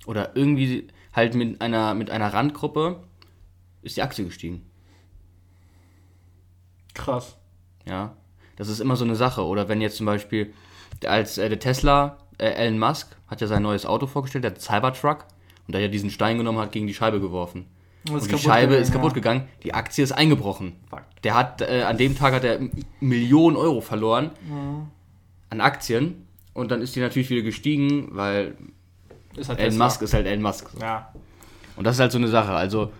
oder irgendwie halt mit einer, mit einer Randgruppe, ist die Aktie gestiegen. Krass. Ja, das ist immer so eine Sache. Oder wenn jetzt zum Beispiel als äh, der Tesla, äh, Elon Musk hat ja sein neues Auto vorgestellt, der Cybertruck, und da ja diesen Stein genommen hat, gegen die Scheibe geworfen. Und Und, die Scheibe gegangen, ist kaputt ja. gegangen, die Aktie ist eingebrochen. Fuck. Der hat, äh, an dem Tag hat er Millionen Euro verloren an Aktien. Und dann ist die natürlich wieder gestiegen, weil Ist halt Elon. Musk ist halt Elon Musk. Ja. Und das ist halt so eine Sache. Also,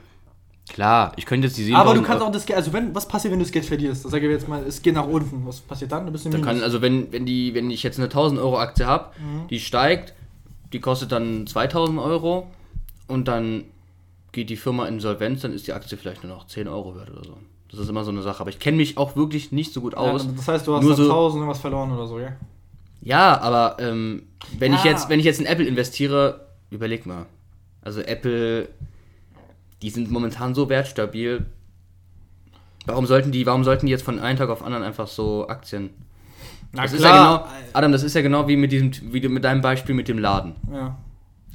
klar, ich könnte jetzt die 7000 Aber du kannst auch das Geld, also wenn, was passiert, wenn du das Geld verlierst? Sag ich jetzt mal, es geht nach unten. Was passiert dann? Du bist im Dann Minus. kann, also wenn, wenn, die, wenn ich jetzt eine 1000 Euro Aktie habe, Mhm. die steigt, die kostet dann 2000 Euro und dann geht die Firma insolvenz, dann ist die Aktie vielleicht nur noch 10 Euro wert oder so. Das ist immer so eine Sache. Aber ich kenne mich auch wirklich nicht so gut ja, aus. das heißt, du hast Nur dann so- 1000 irgendwas verloren oder so, ja? Ja, aber ähm, wenn, ich Ja. jetzt, wenn ich jetzt in Apple investiere, überleg mal. Also Apple, die sind momentan so wertstabil. Warum sollten die, warum sollten die jetzt von einem Tag auf anderen einfach so Aktien? Na Das ist ja genau, Adam, das ist ja genau wie mit diesem, wie mit deinem Beispiel mit dem Laden. Ja.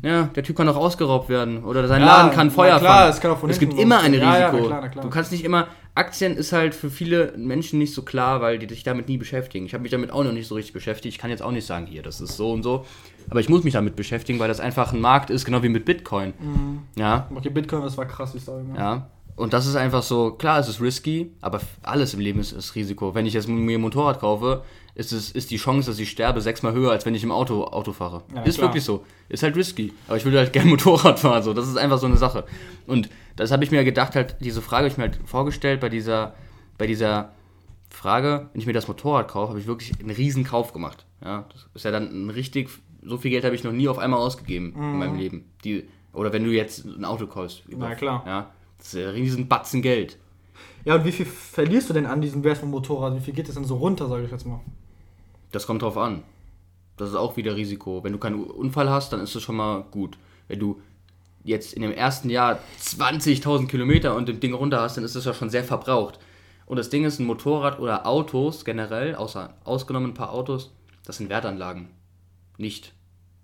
Ja, der Typ kann auch ausgeraubt werden oder sein Ja, Laden kann na Feuer klar, fangen. es kann auch von es gibt immer ein losgehen. Ja, Risiko. na klar, na klar. Du kannst nicht immer Aktien ist halt für viele Menschen nicht so klar, weil die sich damit nie beschäftigen. Ich habe mich damit auch noch nicht so richtig beschäftigt. Ich kann jetzt auch nicht sagen, hier, das ist so und so, aber ich muss mich damit beschäftigen, weil das einfach ein Markt ist, genau wie mit Bitcoin. Mhm. Ja, Okay, Bitcoin, das war krass, wie es da ja. Und das ist einfach so, klar, es ist risky, aber alles im Leben ist, ist Risiko. Wenn ich jetzt mir ein Motorrad kaufe, ist, es, ist die Chance, dass ich sterbe, sechsmal höher, als wenn ich im Auto, Auto fahre. Ja, ist klar. wirklich so. Ist halt risky. Aber ich würde halt gerne Motorrad fahren. So. Das ist einfach so eine Sache. Und das habe ich mir gedacht, halt, diese Frage habe ich mir halt vorgestellt bei dieser, bei dieser Frage, wenn ich mir das Motorrad kaufe, habe ich wirklich einen riesen Kauf gemacht. Ja, das ist ja dann ein richtig, so viel Geld habe ich noch nie auf einmal ausgegeben in meinem Leben. Die, oder wenn du jetzt ein Auto kaufst. Na klar. Ja, das ist ein riesen Batzen Geld. Ja, und wie viel verlierst du denn an diesem Wert vom Motorrad? Wie viel geht das denn so runter, sage ich jetzt mal? Das kommt drauf an. Das ist auch wieder Risiko. Wenn du keinen Unfall hast, dann ist das schon mal gut. Wenn du jetzt in dem ersten Jahr 20.000 Kilometer und dem Ding runter hast, dann ist das ja schon sehr verbraucht. Und das Ding ist, ein Motorrad oder Autos generell, außer ausgenommen ein paar Autos, das sind Wertanlagen. Nicht.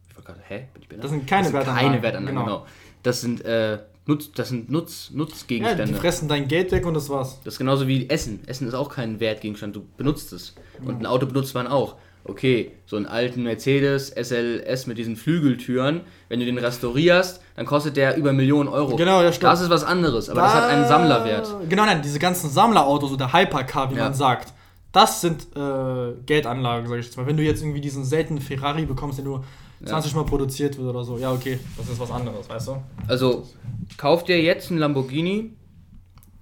Ich war gerade, hä? Bin ich behindert? Das sind keine das Wertanlagen, Keine Wertanlagen, genau. genau. Das sind, äh, Nutz, das sind Nutz, Ja, Nutzgegenstände. die fressen dein Geld weg und das war's. Das ist genauso wie Essen. Essen ist auch kein Wertgegenstand, du benutzt es. Und ein Auto benutzt man auch. Okay, so einen alten Mercedes SLS mit diesen Flügeltüren, wenn du den restaurierst, dann kostet der über Millionen Euro. Genau, ja, stimmt. Das ist was anderes, aber das hat einen Sammlerwert. Genau, nein, diese ganzen Sammlerautos oder Hypercar, wie Ja. man sagt, das sind äh, Geldanlagen, sag ich jetzt mal. Wenn du jetzt irgendwie diesen seltenen Ferrari bekommst, der nur 20 Mal produziert wird oder so, ja, okay, das ist was anderes, weißt du? Also, kauf dir jetzt einen Lamborghini,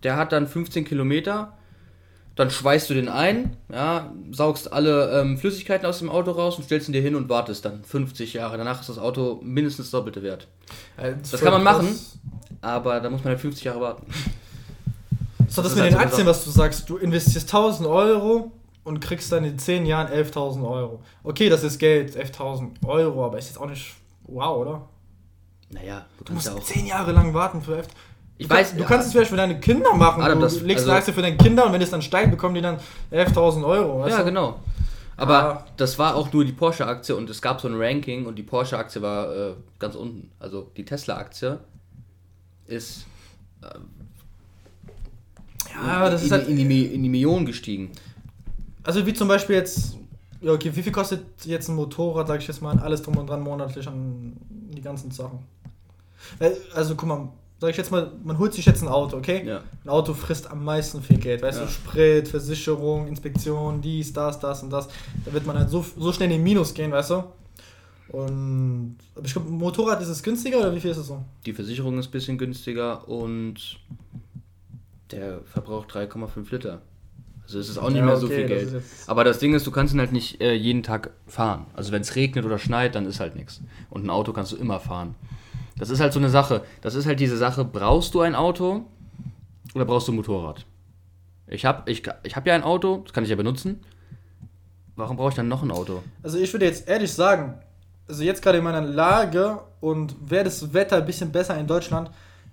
der hat dann 15 Kilometer, dann schweißt du den ein, ja, saugst alle ähm, Flüssigkeiten aus dem Auto raus und stellst ihn dir hin und wartest dann 50 Jahre. Danach ist das Auto mindestens das doppelte wert. Äh, Das kann man machen, aber da muss man halt 50 Jahre warten. So, das, Das ist mit halt den eine Aktien, was du sagst, du investierst 1000 Euro und kriegst dann in 10 Jahren 11.000 Euro. Okay, das ist Geld, 11.000 Euro, aber ist jetzt auch nicht wow, oder? Naja, du Du musst ja auch. 10 Jahre lang warten für 11. Ich du weiß, kannst, du ja. kannst es vielleicht für deine Kinder machen. Adam, du das- legst also- eine Aktie für deine Kinder und wenn es dann steigt, bekommen die dann 11.000 Euro. Weißt Ja, du? genau. Aber Ah. das war auch nur die Porsche-Aktie und es gab so ein Ranking und die Porsche-Aktie war äh, ganz unten. Also die Tesla-Aktie ist Ja, das in, ist halt, in, die, in die Millionen gestiegen. Also wie zum Beispiel jetzt, ja okay, wie viel kostet jetzt ein Motorrad, sag ich jetzt mal, alles drum und dran monatlich an die ganzen Sachen? Also guck mal, sag ich jetzt mal, man holt sich jetzt ein Auto, okay? Ja. Ein Auto frisst am meisten viel Geld, weißt Ja. du, Sprit, Versicherung, Inspektion, dies, das, das und das. Da wird man halt so, so schnell in den Minus gehen, weißt du? Und aber ich glaube, Motorrad ist es günstiger oder wie viel ist es so? Die Versicherung ist ein bisschen günstiger und der verbraucht 3,5 Liter. Also es ist auch nicht Ja, mehr so okay, viel das Geld. jetzt- Aber das Ding ist, du kannst ihn halt nicht äh, jeden Tag fahren. Also wenn es regnet oder schneit, dann ist halt nichts. Und ein Auto kannst du immer fahren. Das ist halt so eine Sache. Das ist halt diese Sache, brauchst du ein Auto oder brauchst du ein Motorrad? Ich habe ich, ich hab ja ein Auto, das kann ich ja benutzen. Warum brauche ich dann noch ein Auto? Also ich würde jetzt ehrlich sagen, also jetzt gerade in meiner Lage und wäre das Wetter ein bisschen besser in Deutschland,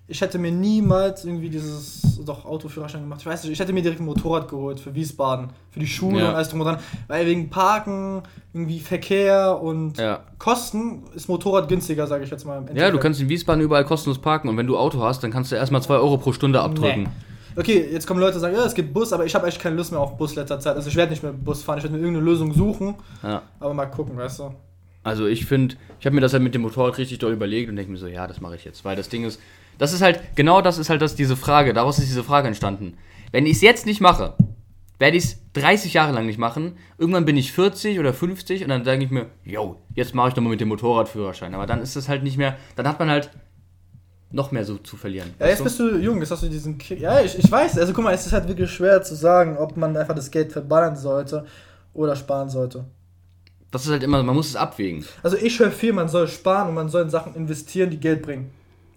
ich hätte mir niemals irgendwie dieses doch Autoführerschein gemacht. Ich weiß nicht, ich hätte mir direkt ein Motorrad geholt für Wiesbaden, für die Schule Ja. und alles drum und dran, weil wegen Parken, irgendwie Verkehr und Ja. Kosten ist Motorrad günstiger, sage ich jetzt mal. Ja, du kannst in Wiesbaden überall kostenlos parken und wenn du Auto hast, dann kannst du erstmal 2 Euro pro Stunde abdrücken. Nee. Okay, jetzt kommen Leute und sagen, ja, es gibt Bus, aber ich habe echt keine Lust mehr auf Bus letzter Zeit. Also ich werde nicht mehr Bus fahren, ich werde mir irgendeine Lösung suchen, Ja. aber mal gucken, weißt du. Also ich finde, ich habe mir das halt mit dem Motorrad richtig doll überlegt und denke mir so, ja, das mache ich jetzt. Weil das Ding ist, das ist halt, genau das ist halt das, diese Frage, daraus ist diese Frage entstanden. Wenn ich es jetzt nicht mache, werde ich es 30 Jahre lang nicht machen. Irgendwann bin ich 40 oder 50 und dann denke ich mir, yo, jetzt mache ich doch mal mit dem Motorradführerschein. Aber dann ist das halt nicht mehr, dann hat man halt noch mehr so zu verlieren. Ja, jetzt bist du jung, jetzt hast du diesen Kick. Ja, ich, ich weiß, also guck mal, es ist halt wirklich schwer zu sagen, ob man einfach das Geld verballern sollte oder sparen sollte. Das ist halt immer, man muss es abwägen. Also ich höre viel, man soll sparen und man soll in Sachen investieren, die Geld bringen.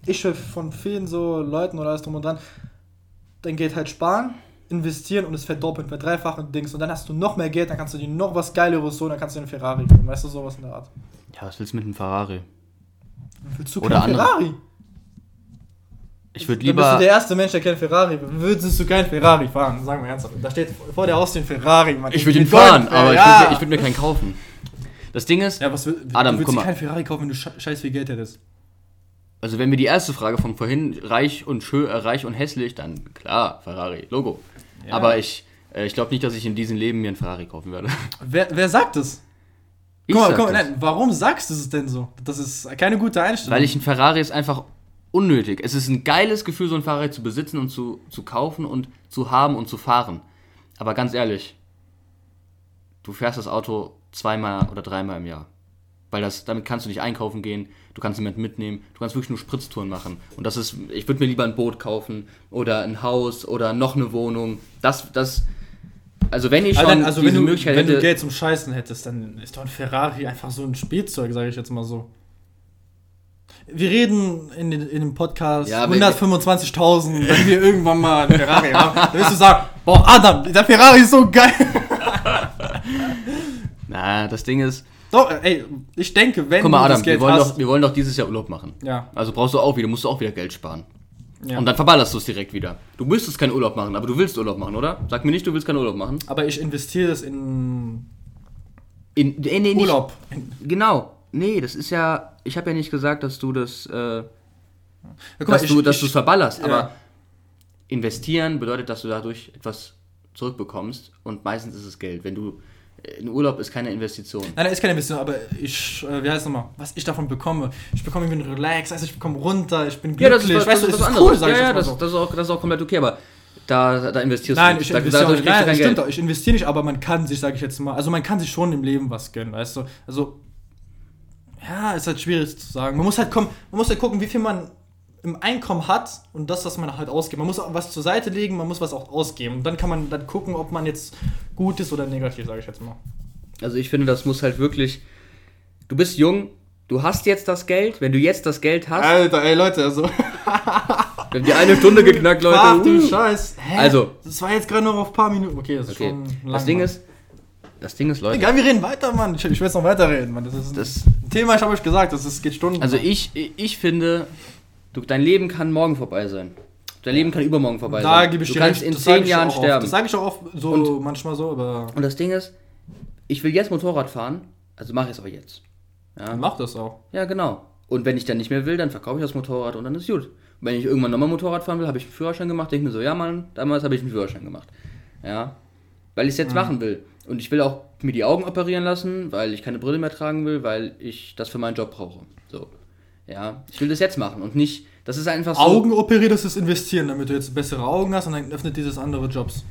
Ich höre von vielen so Leuten oder alles drum und dran, dein Geld halt sparen, investieren und es verdoppeln, verdreifachen Dings. Und dann hast du noch mehr Geld, dann kannst du dir noch was Geileres holen, dann kannst du dir einen Ferrari holen. Weißt du, sowas in der Art. Ja, was willst du mit einem Ferrari? Willst du Oder keinen andere- Ferrari? Ich würde Dann bist du lieber... der erste Mensch, der keinen Ferrari will. Würdest du keinen Ferrari fahren? Sagen wir ernsthaft. Da steht vor der Haustür ein Ferrari. Mann. Ich würde ihn fahren, aber ja. ich würde würd mir keinen kaufen. Das Ding ist, Ja, was Adam, du würdest guck dir mal. keinen Ferrari kaufen, wenn du sche- scheiß viel Geld hättest. Also wenn wir die erste Frage von vorhin reich und schön, äh, reich und hässlich, dann klar, Ferrari, Logo. Ja. Aber ich, äh, ich glaube nicht, dass ich in diesem Leben mir einen Ferrari kaufen werde. Wer, wer sagt das? Ich Guck mal, sag guck mal, das. nein, warum sagst du es denn so? Das ist keine gute Einstellung. Weil ich ein Ferrari ist einfach unnötig. Es ist ein geiles Gefühl, so ein Ferrari zu besitzen und zu, zu kaufen und zu haben und zu fahren. Aber ganz ehrlich, du fährst das Auto zweimal oder dreimal im Jahr. Weil das, damit kannst du nicht einkaufen gehen, du kannst niemanden mitnehmen, du kannst wirklich nur Spritztouren machen. Und das ist, ich würde mir lieber ein Boot kaufen oder ein Haus oder noch eine Wohnung. Das, das, also wenn ich schon also, also wenn, diese du, Möglichkeit wenn hätte, du Geld zum Scheißen hättest, dann ist doch ein Ferrari einfach so ein Spielzeug, sage ich jetzt mal so. Wir reden in, den, in dem Podcast Ja, aber- 125.000, wenn wir irgendwann mal einen Ferrari haben. Dann wirst du sagen, boah, Adam, der Ferrari ist so geil. Na, das Ding ist, Doch, ey, ich denke, wenn Guck mal, du Adam, wir wollen, hast. doch, wir wollen doch dieses Jahr Urlaub machen. ja, Also brauchst du auch wieder, musst du auch wieder Geld sparen. ja. Und dann verballerst du es direkt wieder. Du müsstest keinen Urlaub machen, aber du willst Urlaub machen, oder? Sag mir nicht, du willst keinen Urlaub machen. aber ich investiere das in In, nee, nee, nicht- Urlaub. In, Genau. Nee, das ist ja. Ich habe ja nicht gesagt, dass du das. Äh, Ja, guck dass ich- du es verballerst. ja. Aber investieren bedeutet, dass du dadurch etwas zurückbekommst. Und meistens ist es Geld. Wenn du. Ein Urlaub ist keine Investition. Nein, nein, ist keine Investition, aber ich, äh, wie heißt es nochmal, was ich davon bekomme. Ich bekomme irgendwie einen Relax, also ich bekomme runter, ich bin glücklich, Ja, das ist was, weißt du, das das ist was cool, ja, ja, das, ist auch, das ist auch komplett okay, aber da, da investierst Nein, du ich nicht. Da- investiere auch dadurch nicht, nein, das stimmt doch, ich investiere nicht, aber man kann sich, sage ich jetzt mal, also man kann sich schon im Leben was gönnen, weißt du. Also, ja, ist halt schwierig zu sagen. Man muss halt kommen, man muss halt gucken, wie viel man im Einkommen hat und das, was man halt ausgibt. Man muss auch was zur Seite legen, man muss was auch ausgeben. Und dann kann man dann gucken, ob man jetzt gut ist oder negativ, sage ich jetzt mal. Also ich finde, das muss halt wirklich. Du bist jung, du hast jetzt das Geld. Wenn du jetzt das Geld hast, Alter, ey Leute, also. wir haben die eine Stunde geknackt, Leute. Ach du Uh. Scheiß. Hä? Also. Das war jetzt gerade noch auf ein paar Minuten. Okay, das ist Okay. schon lang. Das Ding Mann. ist, das Ding ist, Leute. Egal, wir reden weiter, Mann. Ich, ich will jetzt noch weiterreden, Mann. Das ist ein Das, Thema, ich habe euch gesagt, das ist, geht Stunden. also ich, ich finde, du, dein Leben kann morgen vorbei sein. Dein Leben kann übermorgen vorbei da sein. gebe ich du dir kannst recht, in das zehn ich Jahren auch oft. sterben. Das sage ich auch oft so Und- manchmal so, aber Und das Ding ist, ich will jetzt Motorrad fahren, also mache ich es aber jetzt. Ja. mach das auch. ja, genau. Und wenn ich dann nicht mehr will, dann verkaufe ich das Motorrad und dann ist gut. Und wenn ich irgendwann nochmal Motorrad fahren will, habe ich einen Führerschein gemacht, denke mir so, ja Mann, damals habe ich einen Führerschein gemacht. Ja. Weil ich es jetzt Mhm. machen will. Und ich will auch mir die Augen operieren lassen, weil ich keine Brille mehr tragen will, weil ich das für meinen Job brauche. Ja. Ich will das jetzt machen und nicht. Das ist einfach so. Augen operieren, das ist investieren, damit du jetzt bessere Augen hast und dann öffnet dieses andere Jobs.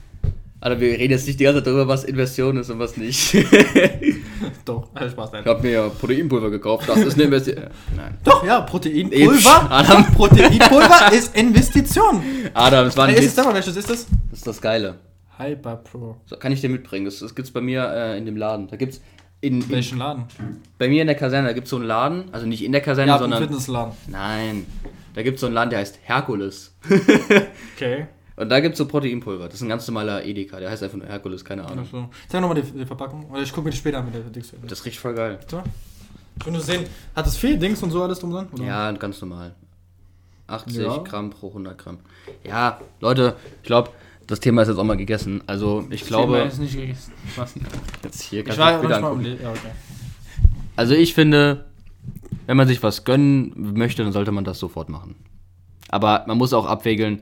Alter, wir reden jetzt nicht die ganze Zeit darüber, was Investition ist und was nicht. Doch, äh, Spaß, nein. Ich habe mir ja Proteinpulver gekauft, das ist eine Investition. Nein. Doch, ja, Proteinpulver. Adam. Proteinpulver ist Investition. Adam, das war ein Ey, ist es, sag mal, welches ist das? Das ist das Geile. Hyper Pro. So, kann ich dir mitbringen. Das, das gibt's bei mir äh, in dem Laden. Da gibt's in, in, Welchen Laden? bei mir in der Kaserne, da gibt's so einen Laden, also nicht in der Kaserne, Ja, sondern Fitnessladen. nein, da gibt's so einen Laden, der heißt Herkules. Okay. Und da gibt's so Proteinpulver. Das ist ein ganz normaler Edeka, der heißt einfach nur Herkules, keine Ahnung. Also, zeig nochmal die, die Verpackung. Oder ich gucke mir die später an mit der Dings. Das riecht voll geil. So. Wenn du sehen, hat es viel Dings und so alles drum dran? oder? Ja, ganz normal. 80 Ja. Gramm pro 100 Gramm. Ja, Leute, ich glaube, das Thema ist jetzt auch mal gegessen. Also ich glaube, ist nicht gegessen. Was? jetzt hier Ich war um angucken. die- Ja, okay. Also ich finde, wenn man sich was gönnen möchte, dann sollte man das sofort machen. Aber man muss auch abwägeln,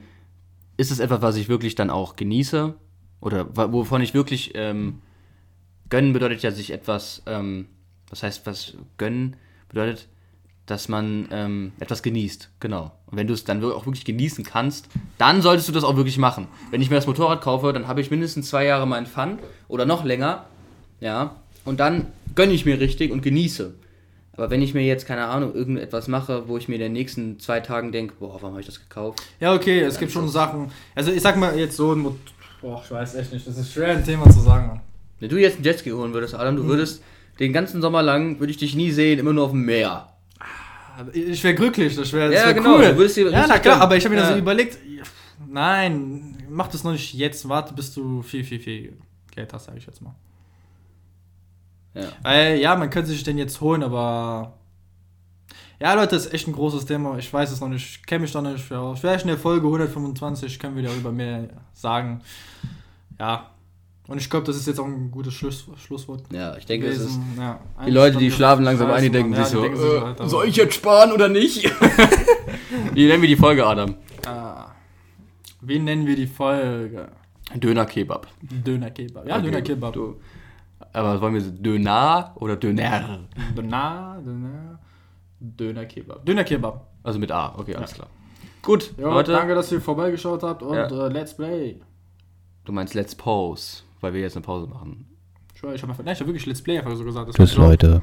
ist es etwas, was ich wirklich dann auch genieße? Oder wovon ich wirklich ähm, gönnen bedeutet ja sich etwas, ähm, was heißt was gönnen bedeutet, dass man ähm, etwas genießt, genau. Und wenn du es dann auch wirklich genießen kannst, dann solltest du das auch wirklich machen. Wenn ich mir das Motorrad kaufe, dann habe ich mindestens zwei Jahre meinen Fun oder noch länger, ja, und dann gönne ich mir richtig und genieße. Aber wenn ich mir jetzt, keine Ahnung, irgendetwas mache, wo ich mir in den nächsten zwei Tagen denke, boah, warum habe ich das gekauft? Ja, okay, es gibt schon Sachen. Also ich sag mal jetzt so ein Boah, ich weiß echt nicht. Das ist schwer ein Thema zu sagen. Wenn du jetzt einen Jetski holen würdest, Adam, du würdest den ganzen Sommer lang, würde ich dich nie sehen, immer nur auf dem Meer. Ich wäre glücklich, das wäre Ja, wär genau, cool. ja, na klar, aber ich habe mir Ja. so überlegt, nein, mach das noch nicht jetzt, warte, bis du viel, viel, viel Geld hast, sage ich jetzt mal. Ja. Weil, ja, man könnte sich den jetzt holen, aber. Ja, Leute, ist echt ein großes Thema. Ich weiß es noch nicht. Ich kenne mich da nicht. Vielleicht in der Folge 125 können wir darüber mehr sagen. Ja. Und ich glaube, das ist jetzt auch ein gutes Schluss, Schlusswort. Ja, ich denke, es ist. gewesen. Ja, Die Leute, die schlafen langsam ein, die denken Mann. sich Ja, so, denken sich äh, Alter, soll ich jetzt sparen oder nicht? Wie nennen wir die Folge, Adam? Ah. Wie nennen wir die Folge? Döner-Kebab. Döner-Kebab. Ja, Okay, Döner-Kebab. du- Aber wollen wir so Döner oder Döner? Döner, Döner, Döner-Kebab. Döner-Kebab. Also mit A, okay, alles klar. Gut, Ja, Leute. danke, dass ihr vorbeigeschaut habt und Ja. äh, Let's Play. Du meinst Let's Pause, weil wir jetzt eine Pause machen. Ich, habe hab wirklich Let's Play einfach so gesagt. Das Tschüss, Joke. Leute.